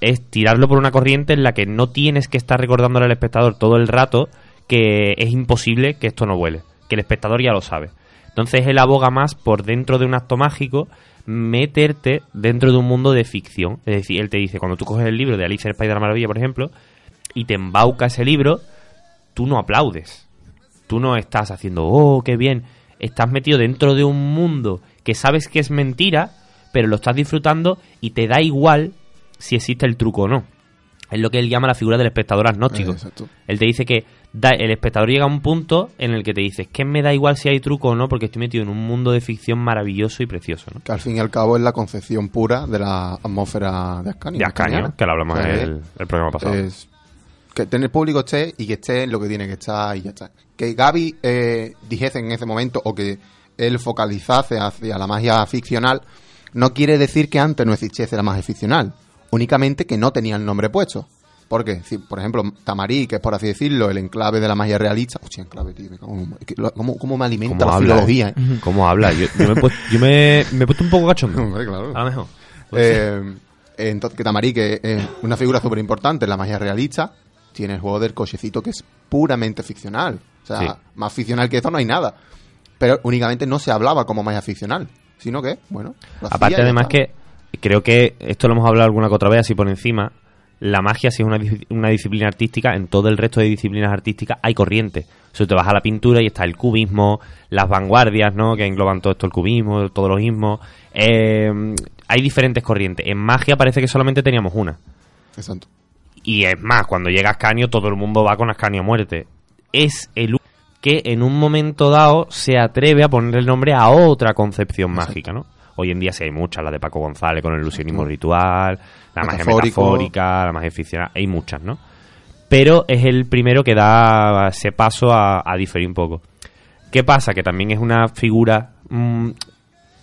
es tirarlo por una corriente en la que no tienes que estar recordándole al espectador todo el rato que es imposible que esto no vuele. Que el espectador ya lo sabe. Entonces él aboga más por dentro de un acto mágico meterte dentro de un mundo de ficción. Es decir, él te dice, cuando tú coges el libro de Alicia el País de la Maravilla, por ejemplo, y te embauca ese libro, tú no aplaudes. Tú no estás haciendo, oh, qué bien. Estás metido dentro de un mundo que sabes que es mentira, pero lo estás disfrutando y te da igual si existe el truco o no. Es lo que él llama la figura del espectador agnóstico. Eh, exacto. Él te dice que da- el espectador llega a un punto en el que te dices que me da igual si hay truco o no, porque estoy metido en un mundo de ficción maravilloso y precioso. ¿no? Que al fin y al cabo es la concepción pura de la atmósfera de Ascanio. De Ascanio, que lo hablamos en el, el programa pasado. Es que tener público esté y que esté en lo que tiene que estar y ya está. Que Gaby eh, dijese en ese momento o que él focalizase hacia la magia ficcional no quiere decir que antes no existiese la magia ficcional, únicamente que no tenía el nombre puesto. Porque, si, por ejemplo, Tamarí, que es por así decirlo, el enclave de la magia realista. Hostia, enclave, tío, me cago en- ¿Cómo, cómo me alimenta la habla, filología? eh? eh? [LAUGHS] ¿Cómo habla? Yo, yo me, he puesto, yo me- me he puesto un poco cachondo. [LAUGHS] Hombre, claro. A lo mejor. Eh, entonces, que Tamarí, que es una figura súper importante en la magia realista, tiene el juego del cochecito que es puramente ficcional. O sea, Sí. más ficcional que esto no hay nada. Pero únicamente no se hablaba como magia ficcional, sino que, bueno. Aparte, además, que creo que esto lo hemos hablado alguna que otra vez, así por encima. La magia, si es una, una disciplina artística, en todo el resto de disciplinas artísticas hay corriente. O sea, te vas a la pintura y está el cubismo, las vanguardias, ¿no? Que engloban todo esto, el cubismo, todos los ismos. Eh, hay diferentes corrientes. En magia parece que solamente teníamos una. Exacto. Y es más, cuando llega Ascanio, todo el mundo va con Ascanio a muerte. Es el único que en un momento dado se atreve a poner el nombre a otra concepción mágica, ¿no? Hoy en día sí hay muchas, la de Paco González con el ilusionismo ritual, la magia metafórica, la magia ficcional, hay muchas, ¿no? Pero es el primero que da ese paso a, a diferir un poco. ¿Qué pasa? Que también es una figura mm,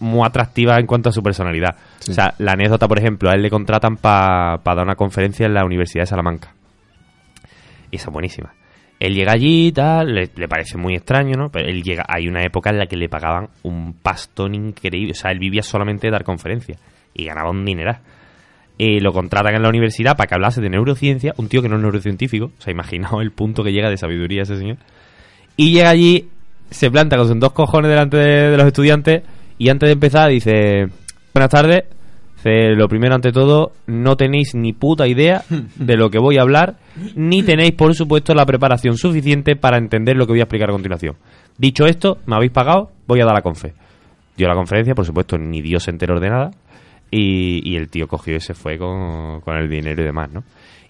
muy atractiva en cuanto a su personalidad. Sí. O sea, la anécdota, por ejemplo, a él le contratan para dar una conferencia en la Universidad de Salamanca. Y esa es buenísima. Él llega allí y tal, le, le parece muy extraño, ¿no? Pero él llega, hay una época en la que le pagaban un pastón increíble. O sea, él vivía solamente de dar conferencias y ganaba un dineral. Y lo contratan en la universidad para que hablase de neurociencia, un tío que no es neurocientífico. O sea, imaginaos el punto que llega de sabiduría ese señor. Y llega allí, se planta con sus dos cojones delante de, de los estudiantes y antes de empezar dice, buenas tardes, dice, lo primero ante todo, no tenéis ni puta idea [LAUGHS] de lo que voy a hablar, ni tenéis por supuesto la preparación suficiente para entender lo que voy a explicar a continuación. Dicho esto, me habéis pagado, voy a dar la confe. Dio la conferencia, por supuesto, ni Dios se enteró de nada. Y, y el tío cogió y se fue con, con el dinero y demás, ¿no?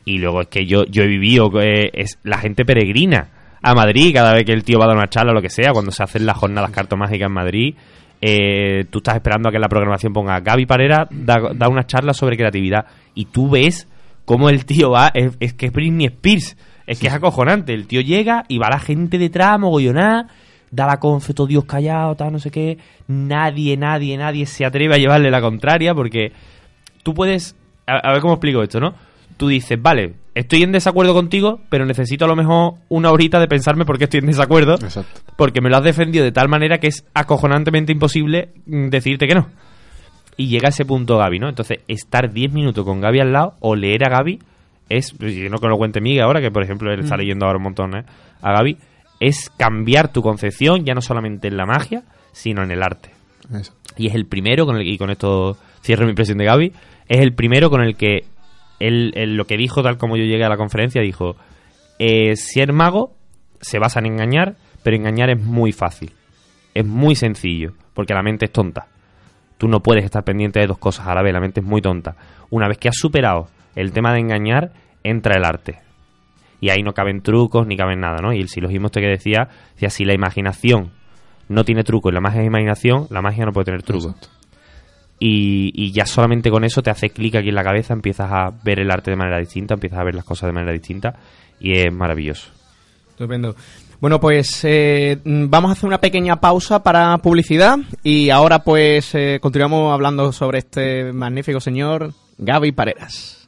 Y luego es que yo, yo he vivido, eh, es la gente peregrina a Madrid cada vez que el tío va a dar una charla o lo que sea, cuando se hacen las jornadas cartomágicas en Madrid. Eh, tú estás esperando a que la programación ponga Gaby Parera da, da una charla sobre creatividad y tú ves Como el tío va, es, es que es Britney Spears. Es que es acojonante. El tío llega y va la gente detrás, mogollonada, da la confe, todo Dios callado, tal, no sé qué. Nadie, nadie, nadie se atreve a llevarle la contraria porque tú puedes. A, a ver cómo explico esto, ¿no? Tú dices, vale, estoy en desacuerdo contigo, pero necesito a lo mejor una horita de pensarme por qué estoy en desacuerdo. Exacto. Porque me lo has defendido de tal manera que es acojonantemente imposible mm, decirte que no. Y llega a ese punto Gaby, ¿no? Entonces, estar 10 minutos con Gaby al lado o leer a Gaby es, y no que lo cuente Miguel ahora, que por ejemplo él está leyendo ahora un montón ¿eh? a Gaby, es cambiar tu concepción ya no solamente en la magia, sino en el arte. Eso. Y es el primero, con el, y con esto cierro mi impresión de Gaby, es el primero con el que él, lo que dijo, tal como yo llegué a la conferencia, dijo, eh, ser mago se basa en engañar, pero engañar es muy fácil. Es muy sencillo, porque la mente es tonta. Tú no puedes estar pendiente de dos cosas a la vez, la mente es muy tonta. Una vez que has superado el tema de engañar, entra el arte. Y ahí no caben trucos ni caben nada, ¿no? Y el silogismo este que decía, decía, si la imaginación no tiene truco y la magia es imaginación, la magia no puede tener truco. Exacto. Y, y ya solamente con eso te hace clic aquí en la cabeza, empiezas a ver el arte de manera distinta, empiezas a ver las cosas de manera distinta y es maravilloso. Estupendo. Bueno, pues eh, mm, vamos a hacer una pequeña pausa para publicidad y ahora pues eh, continuamos hablando sobre este magnífico señor Gaby Pareras.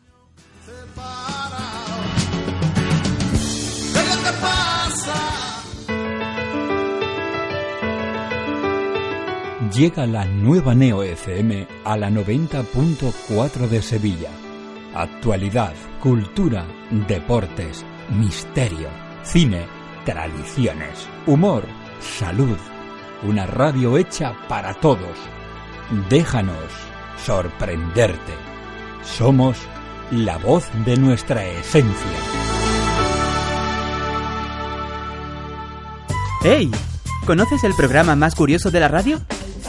Llega la nueva Neo FM a la 90.4 de Sevilla. Actualidad, cultura, deportes, misterio, cine, tradiciones, humor, salud. Una radio hecha para todos. Déjanos sorprenderte. Somos la voz de nuestra esencia. ¡Hey! ¿Conoces el programa más curioso de la radio?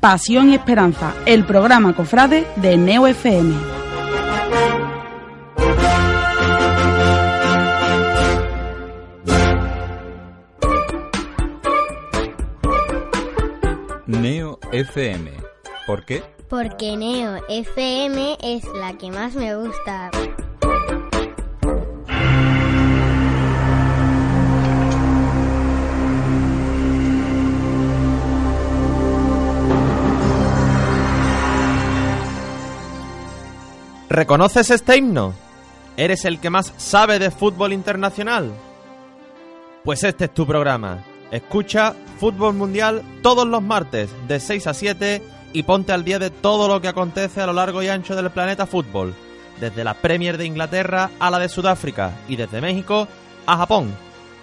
Pasión y Esperanza, el programa cofrade de Neo FM. Neo FM. ¿Por qué? Porque Neo FM es la que más me gusta. ¿Reconoces este himno? ¿Eres el que más sabe de fútbol internacional? Pues este es tu programa. Escucha Fútbol Mundial todos los martes de 6 a 7 y ponte al día de todo lo que acontece a lo largo y ancho del planeta fútbol. Desde la Premier de Inglaterra a la de Sudáfrica y desde México a Japón.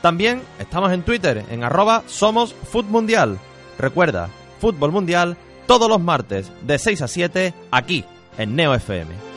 También estamos en Twitter en arroba somos Mundial. Recuerda, Fútbol Mundial todos los martes de 6 a 7 aquí en Neo FM.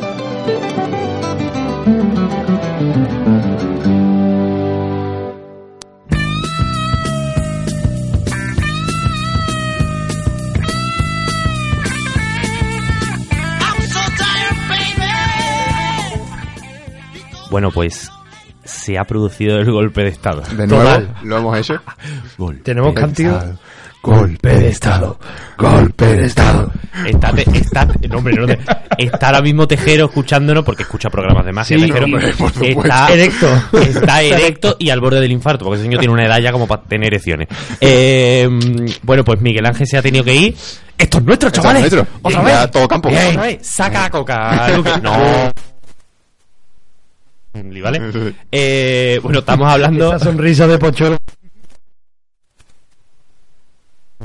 Bueno, pues se ha producido el golpe de Estado. De nuevo, lo hemos hecho. [LAUGHS] Tenemos cantidad. Estado. Golpe de Estado. Golpe de Estado. Está, te- está, no, hombre, no te- está ahora mismo Tejero escuchándonos porque escucha programas de magia. Sí, Tejero hombre, por supuesto. está Erecto. Está [LAUGHS] erecto y al borde del infarto, porque ese señor tiene una edad ya como para tener erecciones. Eh, bueno, pues Miguel Ángel se ha tenido que ir. Esto es nuestro, Esto es chavales. nuestro. Otra Ya vez. todo campo. Bien. Otra vez. Saca la coca. Luque. No. ¿Vale? [LAUGHS] Eh, bueno, estamos hablando. Esa sonrisa de pocholo.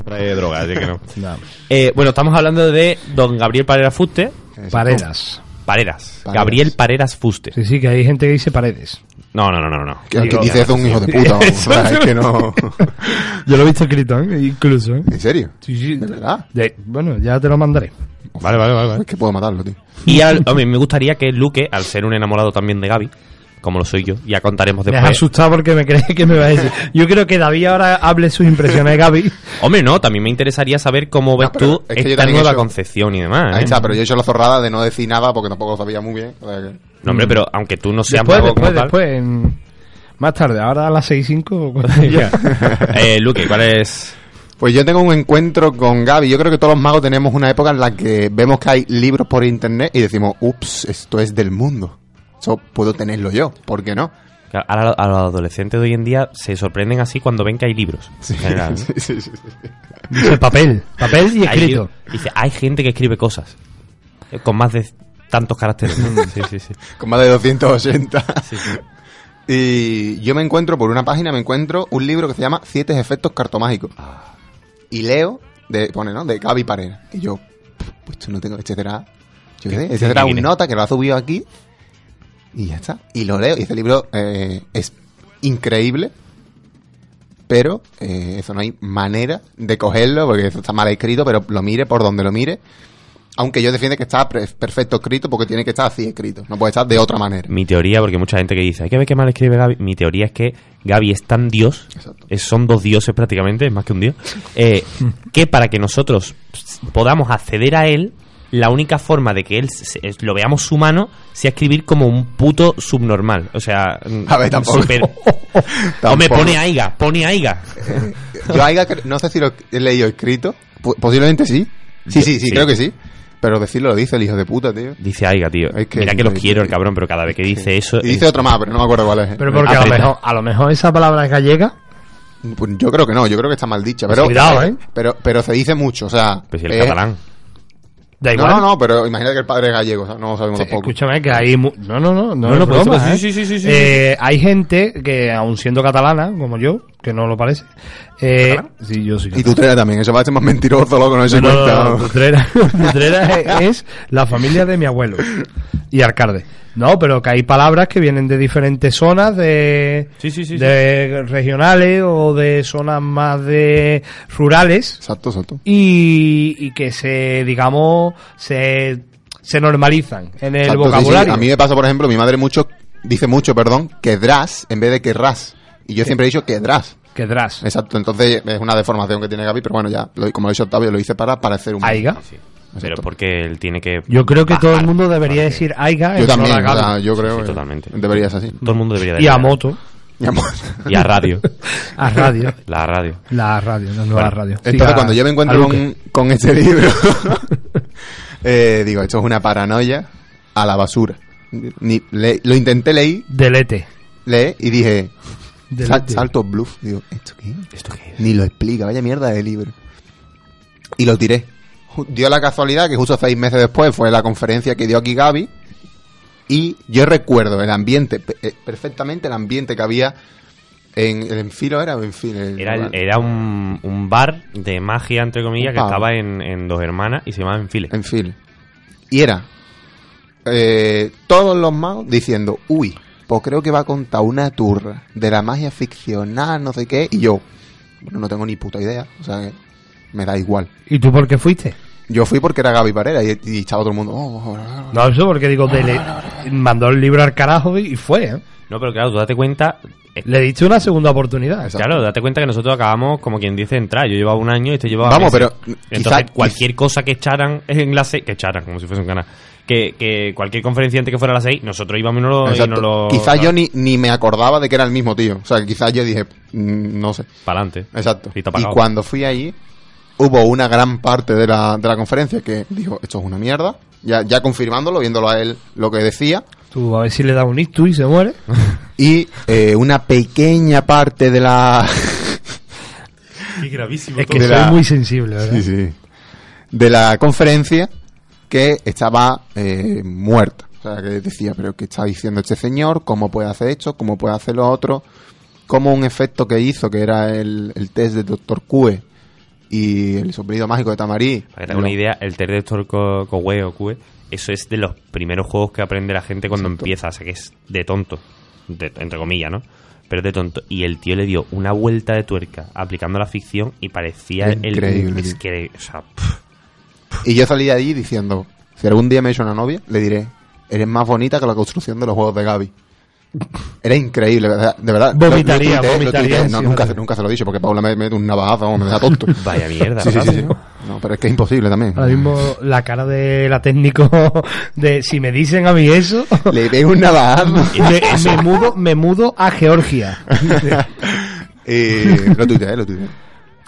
trae droga, así que no. [LAUGHS] Eh, bueno, estamos hablando de don Gabriel Pareras Fuste. Pareras. Pareras. Gabriel Pareras Fuste. Sí, sí, que hay gente que dice paredes. No, no, no, no. no. Que que dice es un hijo de puta. vamos, o sea, es que no. [LAUGHS] Yo lo he visto escrito, ¿eh? incluso. ¿eh? ¿En serio? Sí, sí. ¿De verdad? De- bueno, ya te lo mandaré. Vale, vale, vale. vale. Es que puedo matarlo, tío. Y al, hombre, me gustaría que Luque, al ser un enamorado también de Gaby, como lo soy yo, ya contaremos Me has después. asustado porque me crees que me va a decir. Yo creo que David ahora hable sus impresiones de Gaby. Hombre, no, también me interesaría saber cómo ves tú es que yo esta he nueva hecho- concepción y demás. Ahí ¿eh? está, pero yo he hecho la zorrada de no decir nada porque tampoco lo sabía muy bien. o sea que- No, hombre, pero aunque tú no seas Después, como después, tal. después. en- Más tarde, ahora a las 6.05. Ya. [LAUGHS] eh, Luque, ¿cuál es...? Pues yo tengo un encuentro con Gaby. Yo creo que todos los magos tenemos una época en la que vemos que hay libros por internet y decimos, ups, esto es del mundo. Eso puedo tenerlo yo, ¿por qué no? Claro, Ahora a los adolescentes de hoy en día se sorprenden así cuando ven que hay libros. en general, ¿no? Sí, [LAUGHS] sí, sí, sí. Dice papel. Papel y escrito. Dice, hay gente que escribe cosas eh, con más de tantos caracteres. ¿no? sí, sí, sí. [LAUGHS] Con más de 280. Sí, sí. Y yo me encuentro, por una página, me encuentro un libro que se llama Siete efectos cartomágicos. Y leo, de, pone, ¿no? De Gaby Parera. Y yo, pues esto no tengo, será, yo qué sé, quién un nota que lo ha subido aquí. Y ya está. Y lo leo. Y este libro eh, es increíble. Pero eh, eso no hay manera de cogerlo porque eso está mal escrito, pero lo mire por donde lo mire. Aunque yo defiende que está perfecto escrito porque tiene que estar así escrito. No puede estar de otra manera. Mi teoría, porque mucha gente que dice, hay que ver qué mal escribe Gaby. Mi teoría es que Gaby es tan dios, es- son dos dioses prácticamente, es más que un dios, [LAUGHS] eh, que para que nosotros podamos acceder a él, la única forma de que él se- lo veamos humano sea escribir como un puto subnormal. O sea, A ver, tampoco. super-. [LAUGHS] Hombre, pone Aiga, pone Aiga. [LAUGHS] Yo Aiga, no sé si lo he leído escrito. Posiblemente sí. Sí, sí, sí, Sí. creo que sí. Pero decirlo lo dice el hijo de puta, tío. Dice Aiga, tío. Es que- Mira que lo es quiero el cabrón, pero cada vez que dice eso... Y dice es- otro más, pero no me acuerdo cuál es. Pero porque a lo, mejor, a lo mejor esa palabra es gallega. Pues yo creo que no, yo creo que está mal dicha. Pero, Cuidado, ¿eh? Pero, pero se dice mucho, o sea. Pues si el es- catalán. Da No, igual. no, no, pero imagínate que el padre es gallego, o sea, no lo sabemos Sí, tampoco. escúchame que hay mu- no no no no, No, es no, por eso, broma, sí, ¿eh? sí, sí, sí, sí, Eh, hay gente que aun siendo catalana como yo que no lo parece eh, sí yo soy Y Tutrera también, eso parece más mentiroso, loco, no se No, no, cuenta. no, ¿no? Utrera, [LAUGHS] Utrera es, es la familia de mi abuelo y Arcade. No, pero que hay palabras que vienen de diferentes zonas, de, Sí, sí, sí, de regionales o de zonas más de rurales Exacto, exacto. y, y que se, digamos, se, se normalizan en el Exacto, sí, sí. vocabulario. A mí me pasa, por ejemplo, mi madre mucho, dice mucho, perdón, quedrás en vez de querrás. Y yo siempre he dicho quedrás. Quedrás. Exacto, entonces es una deformación que tiene Gaby, pero bueno, ya, lo- como lo ha dicho Octavio, lo hice para parecer un... Aiga. Pero porque él tiene que... Yo creo que todo el mundo debería decir Aiga Yo en también, o sea, yo creo Sí, que totalmente. debería ser así. Todo el mundo debería de y a moto, Y a mo- Y a radio. [LAUGHS] a radio. La radio. La radio, la nueva Bueno, radio. Entonces, Siga cuando yo me encuentro con, con este libro, [LAUGHS] eh, digo, esto es una paranoia a la basura. Ni, le- lo intenté leer, Delete. leer y dije, Sal- salto bluff. Digo, ¿esto qué? es? ¿Esto qué es? Ni lo explica, vaya mierda de libro. Y lo tiré. Dio la casualidad que justo seis meses después fue la conferencia que dio aquí Gaby. Y yo recuerdo el ambiente, eh, perfectamente el ambiente que había en el Enfilo, ¿era? o Enfilo, el- Era, era un, un bar de magia, entre comillas, que estaba en, en Dos Hermanas y se llamaba Enfile. Enfile. Y era eh, todos los magos diciendo, uy, pues creo que va a contar una turra de la magia ficcional, no sé qué. Y yo, bueno, no tengo ni puta idea, o sea, que me da igual. ¿Y tú por qué fuiste? Yo fui porque era Gaby Parera y, y estaba todo el mundo. "Oh, oh, oh". No, eso porque digo, dele- mandó el libro al carajo y fue, ¿eh? No, pero claro, tú date cuenta... eh, Le diste una segunda oportunidad. Exacto. Claro, date cuenta que nosotros acabamos, como quien dice, entrar. Yo llevaba un año y este llevaba Vamos, meses. pero Entonces, quizá- cualquier cosa que echaran en la serie... Que echaran, como si fuese un canal. Que, que cualquier conferenciante que fuera a las 6, nosotros íbamos y no lo... y Exacto. no lo- quizás yo ni, ni me acordaba de que era el mismo tío. O sea, quizás yo dije, mm, no sé. Para adelante. Exacto. Y, cuando fui allí, hubo una gran parte de la, de la conferencia que dijo, esto es una mierda. Ya, ya confirmándolo, viéndolo a él lo que decía. Tú a ver si le da un ictus y se muere. [LAUGHS] Y eh, una pequeña parte de la... [LAUGHS] Qué gravísimo Es que soy la- muy sensible, ¿verdad? Sí, sí. De la conferencia que estaba eh, muerta. O sea, que decía, pero ¿qué está diciendo este señor? ¿Cómo puede hacer esto? ¿Cómo puede hacer lo otro? Como un efecto que hizo, que era el, el test de Dr. Cue y el sombrero mágico de Tamarí. Para que te haga una idea, el test de Co- Cowé o Cue, eso es de los primeros juegos que aprende la gente cuando empieza, o sea que es de tonto, de- entre comillas, ¿no? Pero es de tonto. Y el tío le dio una vuelta de tuerca aplicando la ficción y parecía el... Increíble, Es tío. que, o sea, pff, Y yo salí de allí diciendo, si algún día me he hecho una novia, le diré, eres más bonita que la construcción de los juegos de Gaby. Era increíble, de verdad. Lo- lo Vomitaría, tuiteé, lo vomitaría tuiteé. No, sí, nunca, vale. nunca se lo he dicho porque Paula me mete un navajazo, me deja tonto. [LAUGHS] Vaya mierda, Sí, sí, sí, ¿verdad? sí. No, pero es que es imposible también. Ahora mismo la cara de la técnico [LAUGHS] de si me dicen a mí eso, [LAUGHS] Le pego un navajazo. me, me mudo, me mudo a Georgia. Eh, lo tuiteé, lo tuiteé.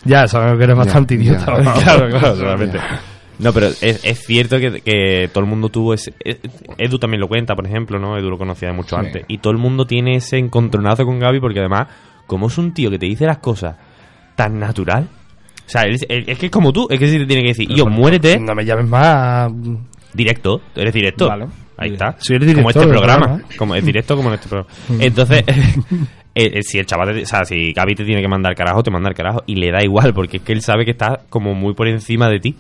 ya, sabemos que eres Ya, bastante idiota. claro, claro, solamente. No, pero es, es cierto que, que todo el mundo tuvo ese... eh, Edu también lo cuenta, por ejemplo, ¿no? Edu lo conocía de mucho Sí. antes. Y todo el mundo tiene ese encontronazo con Gaby porque además, como es un tío que te dice las cosas tan natural... O sea, es, es que es como tú, es que sí te tiene que decir, yo, muérete No me llames más. directo, eres directo. Vale. Ahí está. Director como este programa. programa. Como es directo como en este programa. [LAUGHS] Entonces, [LAUGHS] eh, eh, si el chaval, te- o sea, si Gaby te tiene que mandar carajo, te manda el carajo. Y le da igual, porque es que él sabe que está como muy por encima de ti.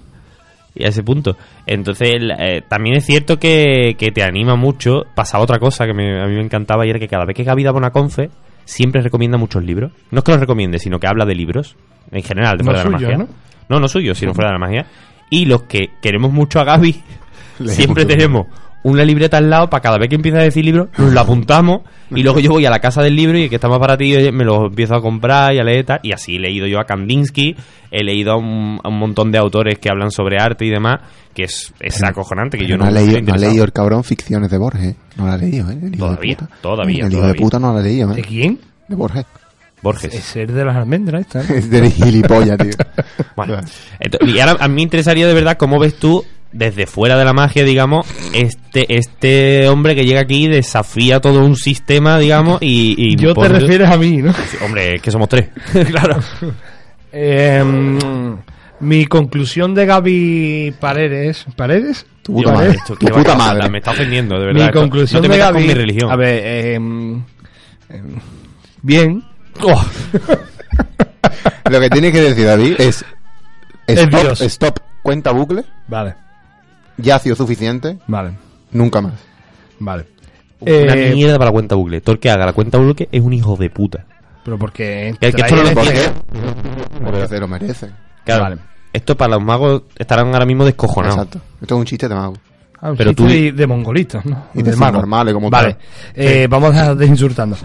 Y a ese punto. Entonces, eh, también es cierto que, que te anima mucho. Pasaba otra cosa que me- a mí me encantaba y era que cada vez que Gaby daba una confe, siempre recomienda muchos libros. No es que los recomiende, sino que habla de libros. En general, de No fuera de la magia. ¿no? No, no suyo, sino fuera de la magia. Y los que queremos mucho a Gaby, [LAUGHS] siempre tenemos una libreta al lado para cada vez que empieza a decir libros, nos lo apuntamos y luego yo voy a la casa del libro y el que está más baratillo me lo empiezo a comprar y a leer tal. Y así he leído yo a Kandinsky, he leído a un, a un montón de autores que hablan sobre arte y demás, que es, es acojonante, que yo no, no, leído, no ha leído el cabrón ficciones de Borges. ¿eh? No la ha leído, ¿eh? El hijo Todavía, de puta. todavía, El hijo todavía. de puta no la ha leído, ¿De ¿eh? quién? De Borges. Borges. Es ser de las almendras esta. [LAUGHS] Es de gilipollas, tío. Bueno, y ahora a mí me interesaría de verdad cómo ves tú desde fuera de la magia, digamos, este este hombre que llega aquí desafía todo un sistema, digamos, y, y Yo te refieres a mí, ¿no? Sí, hombre, es que somos tres. [LAUGHS] claro. Eh, mi conclusión de Gaby Paredes. ¿Paredes? Tu puta madre. esto, Tu puta madre. Me está ofendiendo, de verdad. Mi esto. conclusión no te de Gaby. con mi religión. A ver, eh, eh, bien. Oh, Lo que tiene que decir David es... Es Dios. stop, cuenta bucle. vale, Ya ha sido suficiente. vale, Nunca más. vale. Una Eh, mierda para la cuenta bucle. Todo el que haga la cuenta bucle es un hijo de puta. Pero porque. Que- que esto no lo. Porque se lo merece. Claro. Vale. Esto para los magos estarán ahora mismo descojonados. Exacto. Esto es un chiste de mago. Ah, un Pero chiste tú- de, de mongolistas, ¿no? Y de mago. normales, como Vale, tal. eh, vamos a dejar de insultando.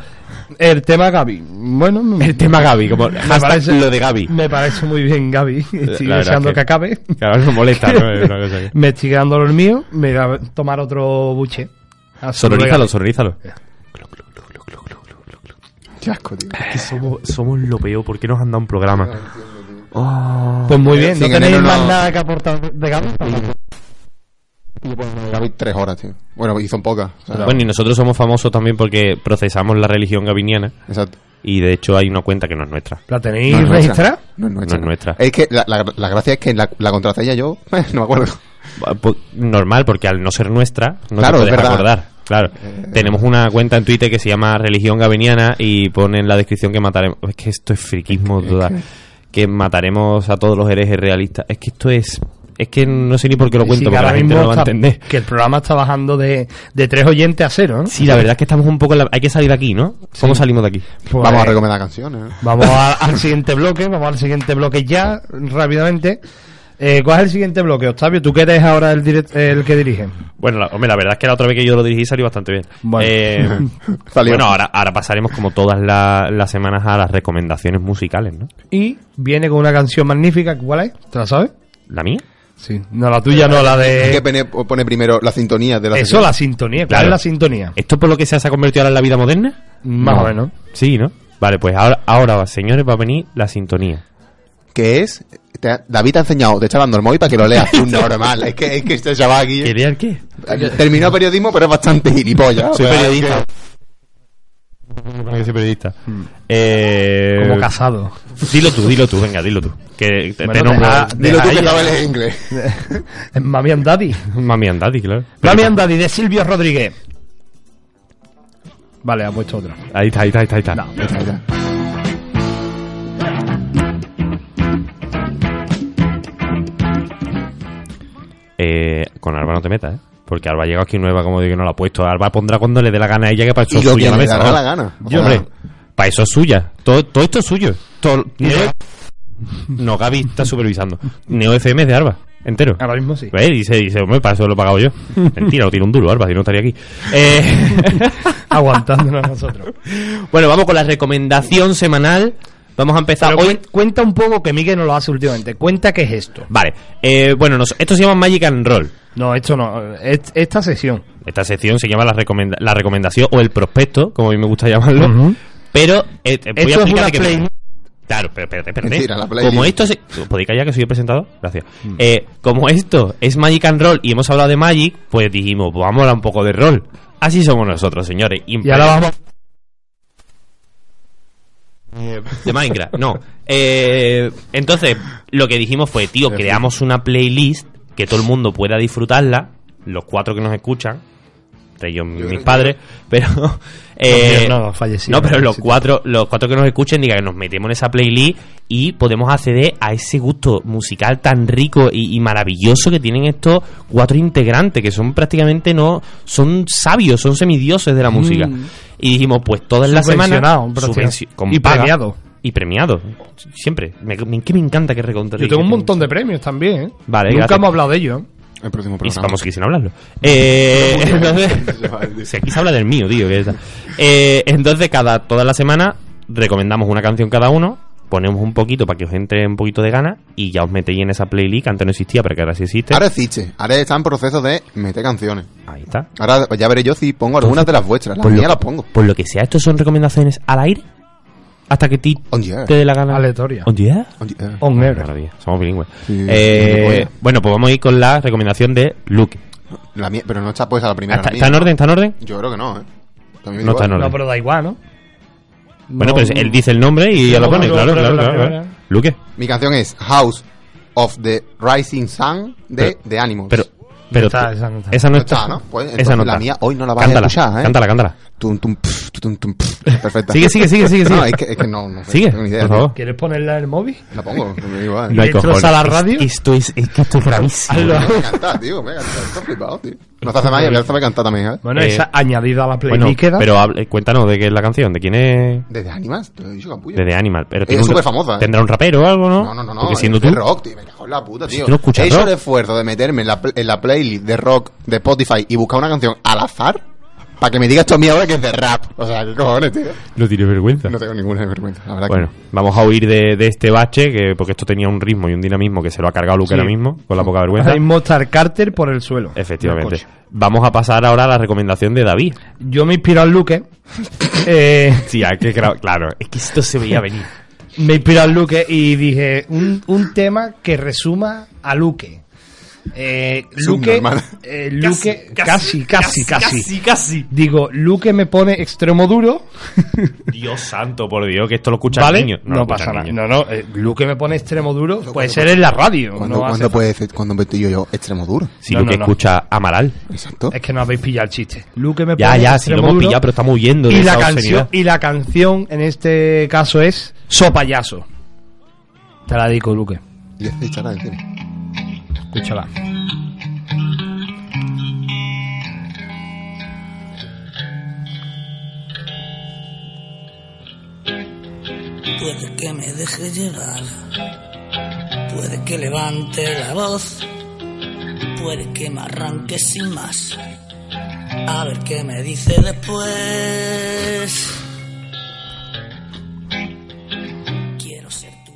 El tema Gaby. Bueno, El tema Gaby, como parece, lo de Gaby. me parece muy bien Gaby. Estoy deseando que- que... acabe. Claro, me molesta, ¿no? Es una cosa que- me estoy quedando lo mío. Me voy a tomar otro buche. Ah, Sonorízalo, sonorízalo. Qué asco, tío. Que somos, somos lo peor. ¿Por qué nos han dado un programa? Oh. Pues muy bien, no tenéis más no- nada que aportar de Gaby. Gaby tres horas, tío. Bueno, y son pocas. o sea, Bueno, y nosotros somos famosos también porque procesamos la religión gaviniana. Exacto. Y de hecho hay una cuenta que no es nuestra. ¿La tenéis No es registrada? No es nuestra. No es nuestra. Es que la, la, la gracia es que la, la contraseña yo [LAUGHS] no me acuerdo. Pues, Normal, porque al no ser nuestra, no Claro, te es puedes verdad. acordar. Claro. Tenemos una cuenta en Twitter que se llama Religión Gaviniana y pone en la descripción que mataremos. Es que esto es friquismo total. Que mataremos a todos los herejes realistas. Es que esto es. Es que no sé ni por qué lo Sí, cuento, que porque la gente mismo no lo va a está- entender. Que el programa está bajando de, de tres oyentes a cero, ¿no? Sí, la verdad es que estamos un poco en la... Hay que salir de aquí, ¿no? ¿Cómo salimos de aquí? Pues, Vamos a recomendar canciones. ¿eh? Vamos a- [LAUGHS] al siguiente bloque, vamos al siguiente bloque ya, rápidamente. Eh, ¿Cuál es el siguiente bloque, Octavio? ¿Tú que eres ahora el, direct- el que dirige? Bueno, la, hombre, la verdad es que la otra vez que yo lo dirigí salió bastante bien. Bueno. Eh, [LAUGHS] Salió. bueno, ahora, ahora pasaremos como todas la- las semanas a las recomendaciones musicales, ¿no? Y viene con una canción magnífica, ¿cuál es? ¿Te la sabes? ¿La mía? Sí. No, la tuya no, la de... pone, pone primero la sintonía de la Eso, sesión. la sintonía. ¿Cuál Claro. es la sintonía? ¿Esto por lo que se ha convertido ahora en la vida moderna? Más No. o menos. Sí, ¿no? Vale, pues ahora, ahora, señores, va a venir la sintonía. Que es... te ha- David te ha enseñado, te está dando el móvil para que lo leas [LAUGHS] tú normal. Es que, es que este chaval aquí... ¿Quería el qué? Terminó periodismo, pero es bastante gilipollas. Soy O sea, periodista. Periodista. Eh, Como casado. Dilo tú, dilo tú, venga, dilo tú. Que te, te Bueno, nombro. deja- que- Dilo tú que sabes leer inglés. [LAUGHS] Mami and Daddy. Mami and Daddy, claro. Mami and Daddy de Silvio Rodríguez. Vale, ha puesto otra. Ahí está, ahí está, ahí está. Ahí está. Ya está, ya. Eh, con Alba no te metas, ¿eh? Porque Alba ha llegado aquí nueva, como digo, que no la ha puesto. Alba pondrá cuando le dé la gana a ella, que para eso es lo suya que la le mesa. dará ¿no? la gana. Yo, hombre, para eso es suya. Todo, todo esto es suyo. Todo, Neo, no, Gaby está supervisando. Neo FM es de Alba, entero. Ahora mismo sí. ¿Ves? Dice, dice, hombre, para eso lo he pagado yo. [LAUGHS] Mentira, no tiene un duro, Alba, si no estaría aquí. Eh, [LAUGHS] Aguantándonos nosotros. [LAUGHS] bueno, vamos con la recomendación semanal. Vamos a empezar Pero hoy. cuen- cuenta un poco que Miguel no lo hace últimamente. Cuenta qué es esto. Vale, eh, bueno, nos- esto se llama Magic and Roll. No, esto no. es- esta sesión. Esta sección se llama la, recomenda- la recomendación o el prospecto, como a mí me gusta llamarlo. Ujú. Pero eh, eh, voy Esto a explicar va. Claro, pero espérate, espérate. Como esto se... ¿Podéis callar que soy el presentador? Gracias. Mm. Eh, como esto es Magic and Roll y hemos hablado de Magic, pues dijimos, pues vamos a hablar un poco de rol. Así somos nosotros, señores. Y ahora vamos. De Minecraft, no. Eh, entonces, lo que dijimos fue, tío, creamos una playlist que todo el mundo pueda disfrutarla, los cuatro que nos escuchan, entre ellos mis padres, [LAUGHS] pero... eh, No, no, pero los cuatro, los cuatro que nos escuchen, diga que nos metemos en esa playlist y podemos acceder a ese gusto musical tan rico y, y maravilloso que tienen estos cuatro integrantes, que son prácticamente no, son sabios, son semidioses de la música. Y dijimos, pues todas las semanas Y premiado. Y premiado, siempre. Me, me, que me encanta que recontra. Yo tengo un montón de premios también, ¿eh? Vale, Nunca gracias. hemos hablado de ello. El próximo Y programa. vamos aquí sin hablarlo. [LAUGHS] Eh, [LAUGHS] entonces, si aquí se habla del mío, tío. Que. Eh, entonces, cada, toda la semana recomendamos una canción cada uno, ponemos un poquito para que os entre un poquito de gana y ya os metéis en esa playlist que antes no existía, pero que ahora sí existe. Ahora existe. Ahora está en proceso de meter canciones. Ahí está. Ahora pues ya veré yo si pongo algunas de las vuestras. Las mías las pongo. por lo que sea, estos son recomendaciones al aire hasta que ti te dé la gana. Aleatoria. On the air. On the air. On air. Maravilla, somos bilingües. Sí, Eh, sí, bueno, pues vamos a ir con la recomendación de Luke. La mía, pero no está puesta la primera. ¿Está, la está en orden? ¿Está en orden? Yo creo que no, ¿eh? También No está en orden. No, pero da igual, ¿no? Bueno, No, pero él dice el nombre y ya lo pone, claro, claro, la claro. Luque. Mi canción es House of the Rising Sun de The Animals. Pero, pero está, esa no está. esa no No está. está, ¿no? Pues, esa no la mía hoy no la vas a cántala, escuchar, ¿eh? Cántala, cántala. Tum, tum, pf, tum, tum, pf. Perfecta. Sigue, sigue, sigue, sigue, No, sigue. es que, es que no, no Sigue, tengo ni idea, por favor. ¿Quieres ponerla en el móvil? La pongo, me da igual. No hay ¿Destrozar cojones. la Es- radio? Esto es, es que esto es gravísimo. Hazlo. Me encanta, tío, me encanta. Estoy flipado, tío. No te hace mal y a sabe cantar también, ¿eh? Bueno, Eh, esa añadida a la playlist Bueno, queda. pero hable- cuéntanos de qué es la canción, de quién es. ¿De The Animals? Te lo he dicho, capullo. De The Animal. Pero Es súper famosa, ¿eh? ¿Tendrá un rapero o algo, no? No, no, no, no. Porque siendo de tú. rock, tío. En la puta, Si tío. escuchas He hecho rock. el esfuerzo de meterme en la, en la playlist de rock de Spotify y buscar una canción al azar para que me digas tú a mí ahora que es de rap. O sea, ¿qué cojones, tío? No tienes vergüenza. No tengo ninguna vergüenza, la verdad. Bueno, vamos a huir de, de este bache, que porque esto tenía un ritmo y un dinamismo que se lo ha cargado Luke Sí. ahora mismo, con la poca vergüenza. Ahora mismo Carter por el suelo. Efectivamente. Vamos a pasar ahora a la recomendación de David. Yo me inspiro al Luque. eh, [LAUGHS] Sí, hay que, claro, es que esto se veía venir. Me inspiro al Luque y dije un, un tema que resuma a Luque. Eh, Luque, eh, Luque, casi, casi, casi, casi, casi. Digo, Luque me pone extremo duro. Dios santo, por Dios, que esto lo escuchan ¿Vale? niños. No, lo pasa nada. No, no, eh, Luque me pone extremo duro. Puede ser en la radio. ¿Cuándo, no ¿cuándo puede ser, cuando meto yo, yo extremo duro? Si No, Luke no, no. escucha Amaral. Exacto. Es que no habéis pillado el chiste. Luque me Ya, pone ya, si lo hemos duro. pillado, pero estamos huyendo de y esa la canción y la canción en este caso es Sopayaso. Te la dedico, Luque. Y este echará Escúchala. Puede que me deje llevar, puede que levante la voz, puede que me arranque sin más. A ver qué me dice después.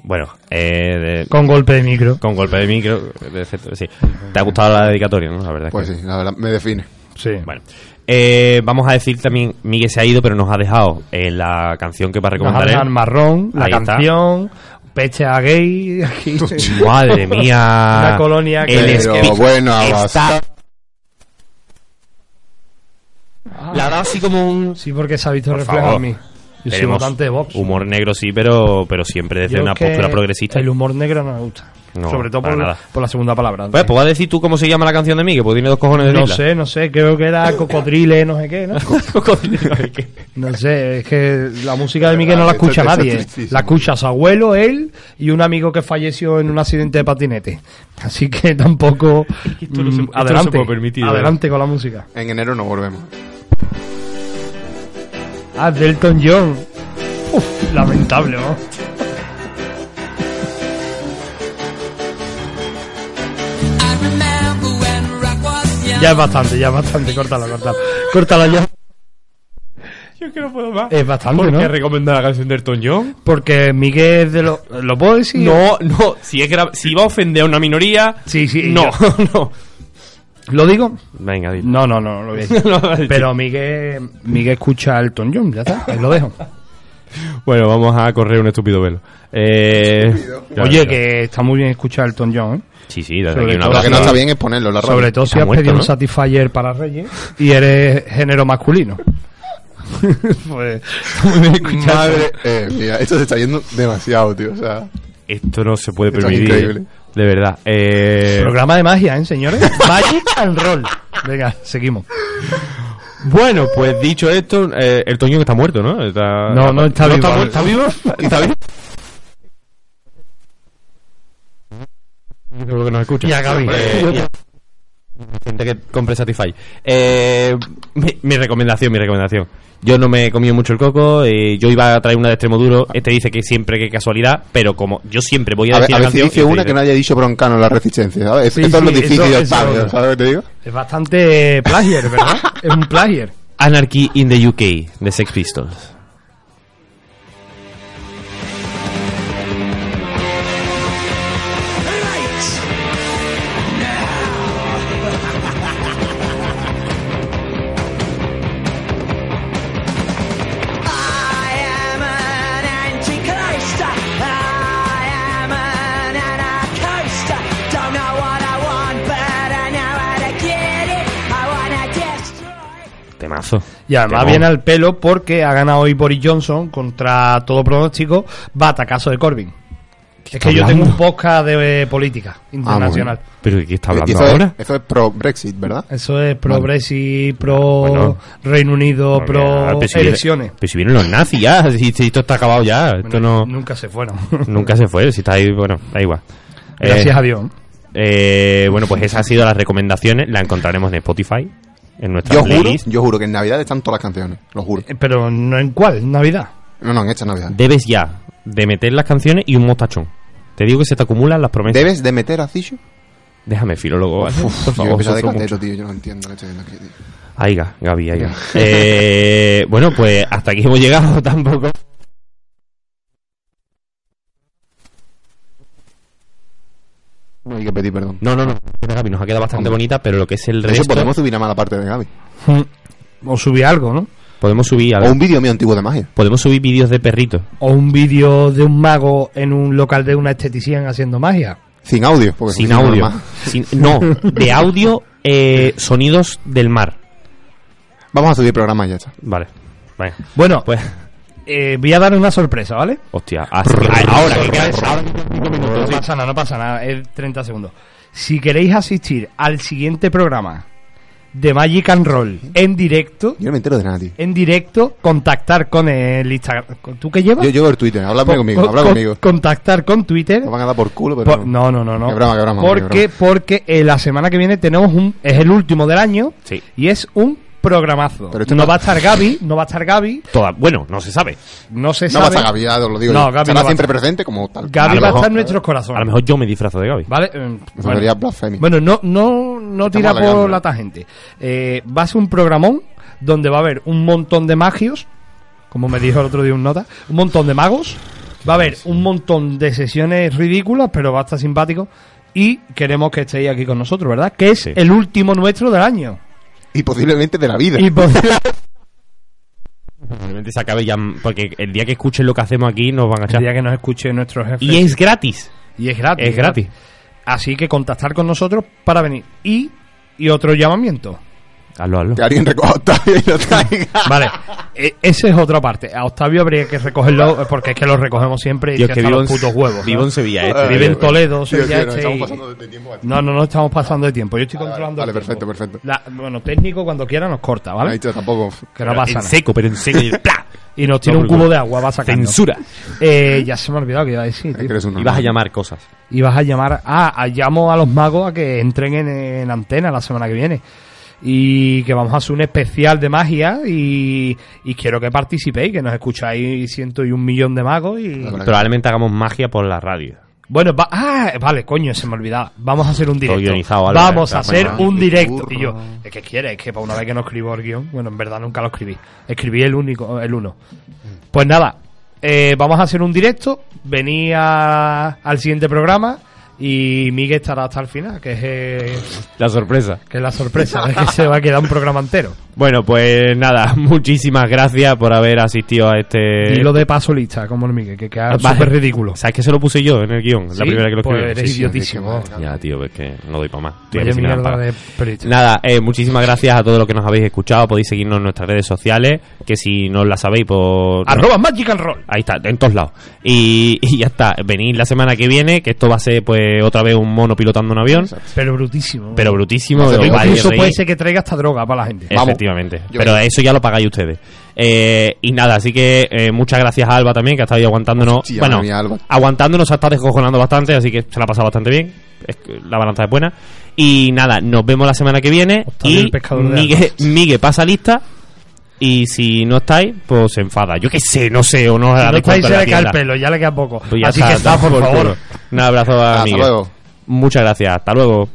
Bueno, eh, de- Con golpe de micro. con golpe de micro, de efecto, sí. ¿Te ha gustado la dedicatoria, no? La verdad. es Pues que- sí, la verdad, me define. Sí. Bueno, eh, vamos a decir también, Miguel se ha ido, pero nos ha dejado eh, la canción que va a recomendar marrón, la Ahí está. canción, peche a gay. Aquí. [LAUGHS] Madre mía. Una colonia que- El Pero speech bueno, está-. Le ha dado así como un... Sí, porque se ha visto reflejado en mí. Yo soy votante de Vox. Humor negro sí, pero, pero siempre desde Yo una que postura progresista. El humor negro no me gusta. No, Sobre todo por, nada. por la segunda palabra. Pues, ¿puedo decir tú cómo se llama la canción de Miguel? Pues tiene dos cojones de no sé, no sé, creo que era cocodrile, no sé qué, ¿no? [LAUGHS] No sé, es que la música de Miguel no la escucha Esto- esto es nadie. La escucha su abuelo, él y un amigo que falleció en un accidente de patinete. Así que tampoco. esto no se- esto no se adelante, puede permitir, ¿eh? adelante con la música. En enero no volvemos. Ah, Delton John. Uf, lamentable, ¿no? Ya es bastante, ya es bastante, córtalo, córtalo. Córtalo ya. Yo que no puedo más. Es bastante, ¿Por ¿no? qué recomendar la canción de Elton John? Porque Miguel es de lo... ¿Lo puedo decir? No, no, si, es gra- si va a ofender a una minoría... Sí, sí. No, yo- [LAUGHS] no. ¿Lo digo? Venga, dilo. No, no, no, lo voy a decir. No lo vas a decir. Pero Miguel, Miguel escucha a Elton John, ya está, ahí lo dejo. Bueno, vamos a correr un estúpido velo. Eh, Oye, que está muy bien escuchar a Elton John, ¿eh? Sí, sí, desde Sobre aquí un todo- Lo que no está bien es ponerlo en la radio. Sobre todo si Está has muerto, pedido ¿no? un Satisfyer para Reyes y eres género masculino. [LAUGHS] pues muy bien escuchar. Madre eh, mía, esto se está yendo demasiado, tío. O sea, Esto no se puede Esto es permitir. increíble. De verdad. Eh, Programa de magia, ¿eh, señores? [LAUGHS] Magic and Roll. Venga, seguimos. Bueno, pues dicho esto, eh, el Toño está muerto, ¿no? Está, No, no está vivo. Está, muerto, ¿Está vivo? ¿Está vivo? Yo creo que nos escucha. Y a Gaby. Eh, y a- gente que compre Satisfy. Eh, mi, mi recomendación, mi recomendación. Yo no me he comido mucho el coco. eh, yo iba a traer una de extremo duro. Este dice que siempre que casualidad, pero como yo siempre voy a, a ver, decir a ver si canción. dice este una que no haya dicho broncano en la resistencia, ¿sabes? Sí, Esto es lo difícil eso- del eso- padre, ¿sabes lo que te digo? Es bastante plagier, ¿verdad? es un plagier. Anarchy in the UK de Sex Pistols. Temazo. Y además Temón. viene al pelo porque ha ganado hoy Boris Johnson contra todo pronóstico. Va a caso de Corbyn. Es que yo tengo un podcast de eh, política internacional. ¿Pero de qué está Y hablando eso, ahora? Es, eso es pro Brexit, ¿verdad? Eso es pro Vale. Brexit, pro Bueno. Reino Unido, ah, pro pero si viene- elecciones. Pero si vienen los nazis ya, si, si esto está acabado ya, esto Bueno, no... Nunca se fueron. [LAUGHS] Nunca se fue, si está ahí, bueno, da igual. Gracias Eh, a Dios. eh, bueno, pues esas han sido las recomendaciones, las encontraremos en Spotify, en nuestra Yo juro, yo juro que en Navidad están todas las canciones, lo juro. Eh, Pero no en cuál, en Navidad. No, no, en esta Navidad. Debes ya de meter las canciones y un mostachón. Te digo que se te acumulan las promesas. ¿Debes de meter a Cisho? Déjame, filólogo, ¿vale? por Yo favor. empiezo de cateto, tío, yo no entiendo lo que estoy viendo aquí, tío. Aiga, Gaby, aiga. eh, bueno, pues hasta aquí hemos llegado [LAUGHS] tampoco. No hay que pedir perdón. No, no, no. Gaby nos ha quedado bastante Hombre. bonita, pero lo que es el resto... hecho, podemos subir a mala parte de Gaby. O subí algo, ¿no? podemos subir... a O un vídeo mío antiguo de magia. Podemos subir vídeos de perritos. O un vídeo de un mago en un local de una esteticien haciendo magia. Sin audio. Porque Sin audio. Sin- no, de audio, eh, sonidos del mar. Vamos a subir programa y ya está. Vale. Vale. Bueno, Pues, eh, voy a dar una sorpresa, ¿vale? hostia. así que- ahora que ahora que quedan cinco No sí. pasa nada, no pasa nada, es 30 segundos. Si queréis asistir al siguiente programa de Magic and Roll en directo, Yo no me entero de nada, tío. en directo, contactar con el Instagram. ¿Tú qué llevas? Yo llevo el Twitter, háblame Co- conmigo, co- habla co- conmigo. Contactar con Twitter. Me van a dar por culo, pero Por- no, no, no, no. Qué broma, qué broma, porque qué porque eh, la semana que viene tenemos un es el último del año Sí. y es un programazo. Pero esto no no- va a estar Gaby, no va a estar Gaby, Toda- bueno, no se sabe. no se No sabe. vas a Gaby, ya os lo digo No, yo. Gaby Estará no va a siempre estar. presente como tal. A Gaby va a estar en nuestros A corazones. lo mejor yo me disfrazo de Gaby. ¿Vale? Eh, bueno. blasfemia. Bueno, no, no, no tira Estamos por la tangente. Eh, va a ser un programón donde va a haber un montón de magios, como me dijo el otro día un nota, un montón de magos Va a haber un montón de sesiones ridículas, pero va a estar simpático. Y queremos que estéis aquí con nosotros, ¿verdad? Que es el último nuestro del año. Y posiblemente de la vida. Y posi- [LAUGHS] Probablemente se acabe ya, porque el día que escuchen lo que hacemos aquí nos van a el echar. día que nos escuche nuestro jefe. Y es gratis. Y es gratis. Es gratis. Así que contactar con nosotros para venir. Y, y otro llamamiento. Hazlo, hazlo. Que alguien recoja a Octavio y lo [LAUGHS] traiga. Vale, e- esa es otra parte. A Octavio habría que recogerlo porque es que lo recogemos siempre y que es que hasta vivo los en- putos huevos. vivo en Sevilla este, Vive en Toledo, Tío, Sevilla tío, nos este estamos y- pasando de tiempo aquí. No, no, no estamos pasando de tiempo. Yo estoy controlando. Vale, el tiempo. perfecto, perfecto. La- bueno, técnico cuando quiera nos corta, ¿vale? Ha dicho tampoco. Que no Pero pasa en nada. seco, pero en seco. y [LAUGHS] ¡plá! Y nos tira No, un cubo de agua, va sacando. Censura. Eh, ya se me ha olvidado que iba a decir. Es tío. que eres un Y vas a llamar cosas. Y vas a llamar. Ah, a- llamo a los magos a que entren en, en antena la semana que viene. Y que vamos a hacer un especial de magia. Y, y quiero que participéis, que nos escucháis ciento y un millón de magos. Y Probablemente hagamos magia por la radio. bueno, va- ah, vale, coño, se me olvidaba. Vamos a hacer un directo. Vamos a hacer bueno. un directo. Y yo, ¿es que quieres? Es que para una vez que no escribo el guion, bueno, en verdad nunca lo escribí. Escribí el único, el uno. Pues nada, eh, vamos a hacer un directo. Vení a- al siguiente programa y Miguel estará hasta el final, que es, eh, La sorpresa. que es la sorpresa, es [LAUGHS] que se va a quedar un programa entero. Bueno, pues nada, [LAUGHS] muchísimas gracias por haber asistido a este. Y lo de paso lista, como el Miguel, que queda Vale. súper ridículo. ¿Sabes que se lo puse yo en el guion? ¿Sí? La primera que lo Pues escribí. eres Sí, sí. idiotísimo. Ya, tío, es que no doy para más. Estoy Vaya mierda para- de. Nada, eh, muchísimas gracias a todos los que nos habéis escuchado. Podéis seguirnos en nuestras redes sociales, que si no la sabéis, por... Arroba Magic and Roll. Ahí está, en todos lados. Y, y ya está. Venid la semana que viene, que esto va a ser pues otra vez un mono pilotando un avión. Pero brutísimo. Pero brutísimo. Vais a Incluso puede ser que traiga hasta droga para la gente. Vamos. Efectivamente. Yo Pero eso ya lo pagáis ustedes. Eh, y nada, así que eh, muchas gracias a Alba también, que ha estado ahí aguantándonos. Hostia, bueno, mía, Alba. aguantándonos, ha estado descojonando bastante, así que se la ha pasado bastante bien. Es que la balanza es buena. Y nada, nos vemos la semana que viene. Y el pescador de Migue, almas. Migue pasa lista. Y si no estáis, pues se enfada. Yo qué sé, no sé, o no os Si no dais está ahí cuenta se le cae el pelo, ya le queda poco. Pues Así que está, por por favor. culo. Un abrazo a Hasta Miguel. luego. Muchas gracias, hasta luego.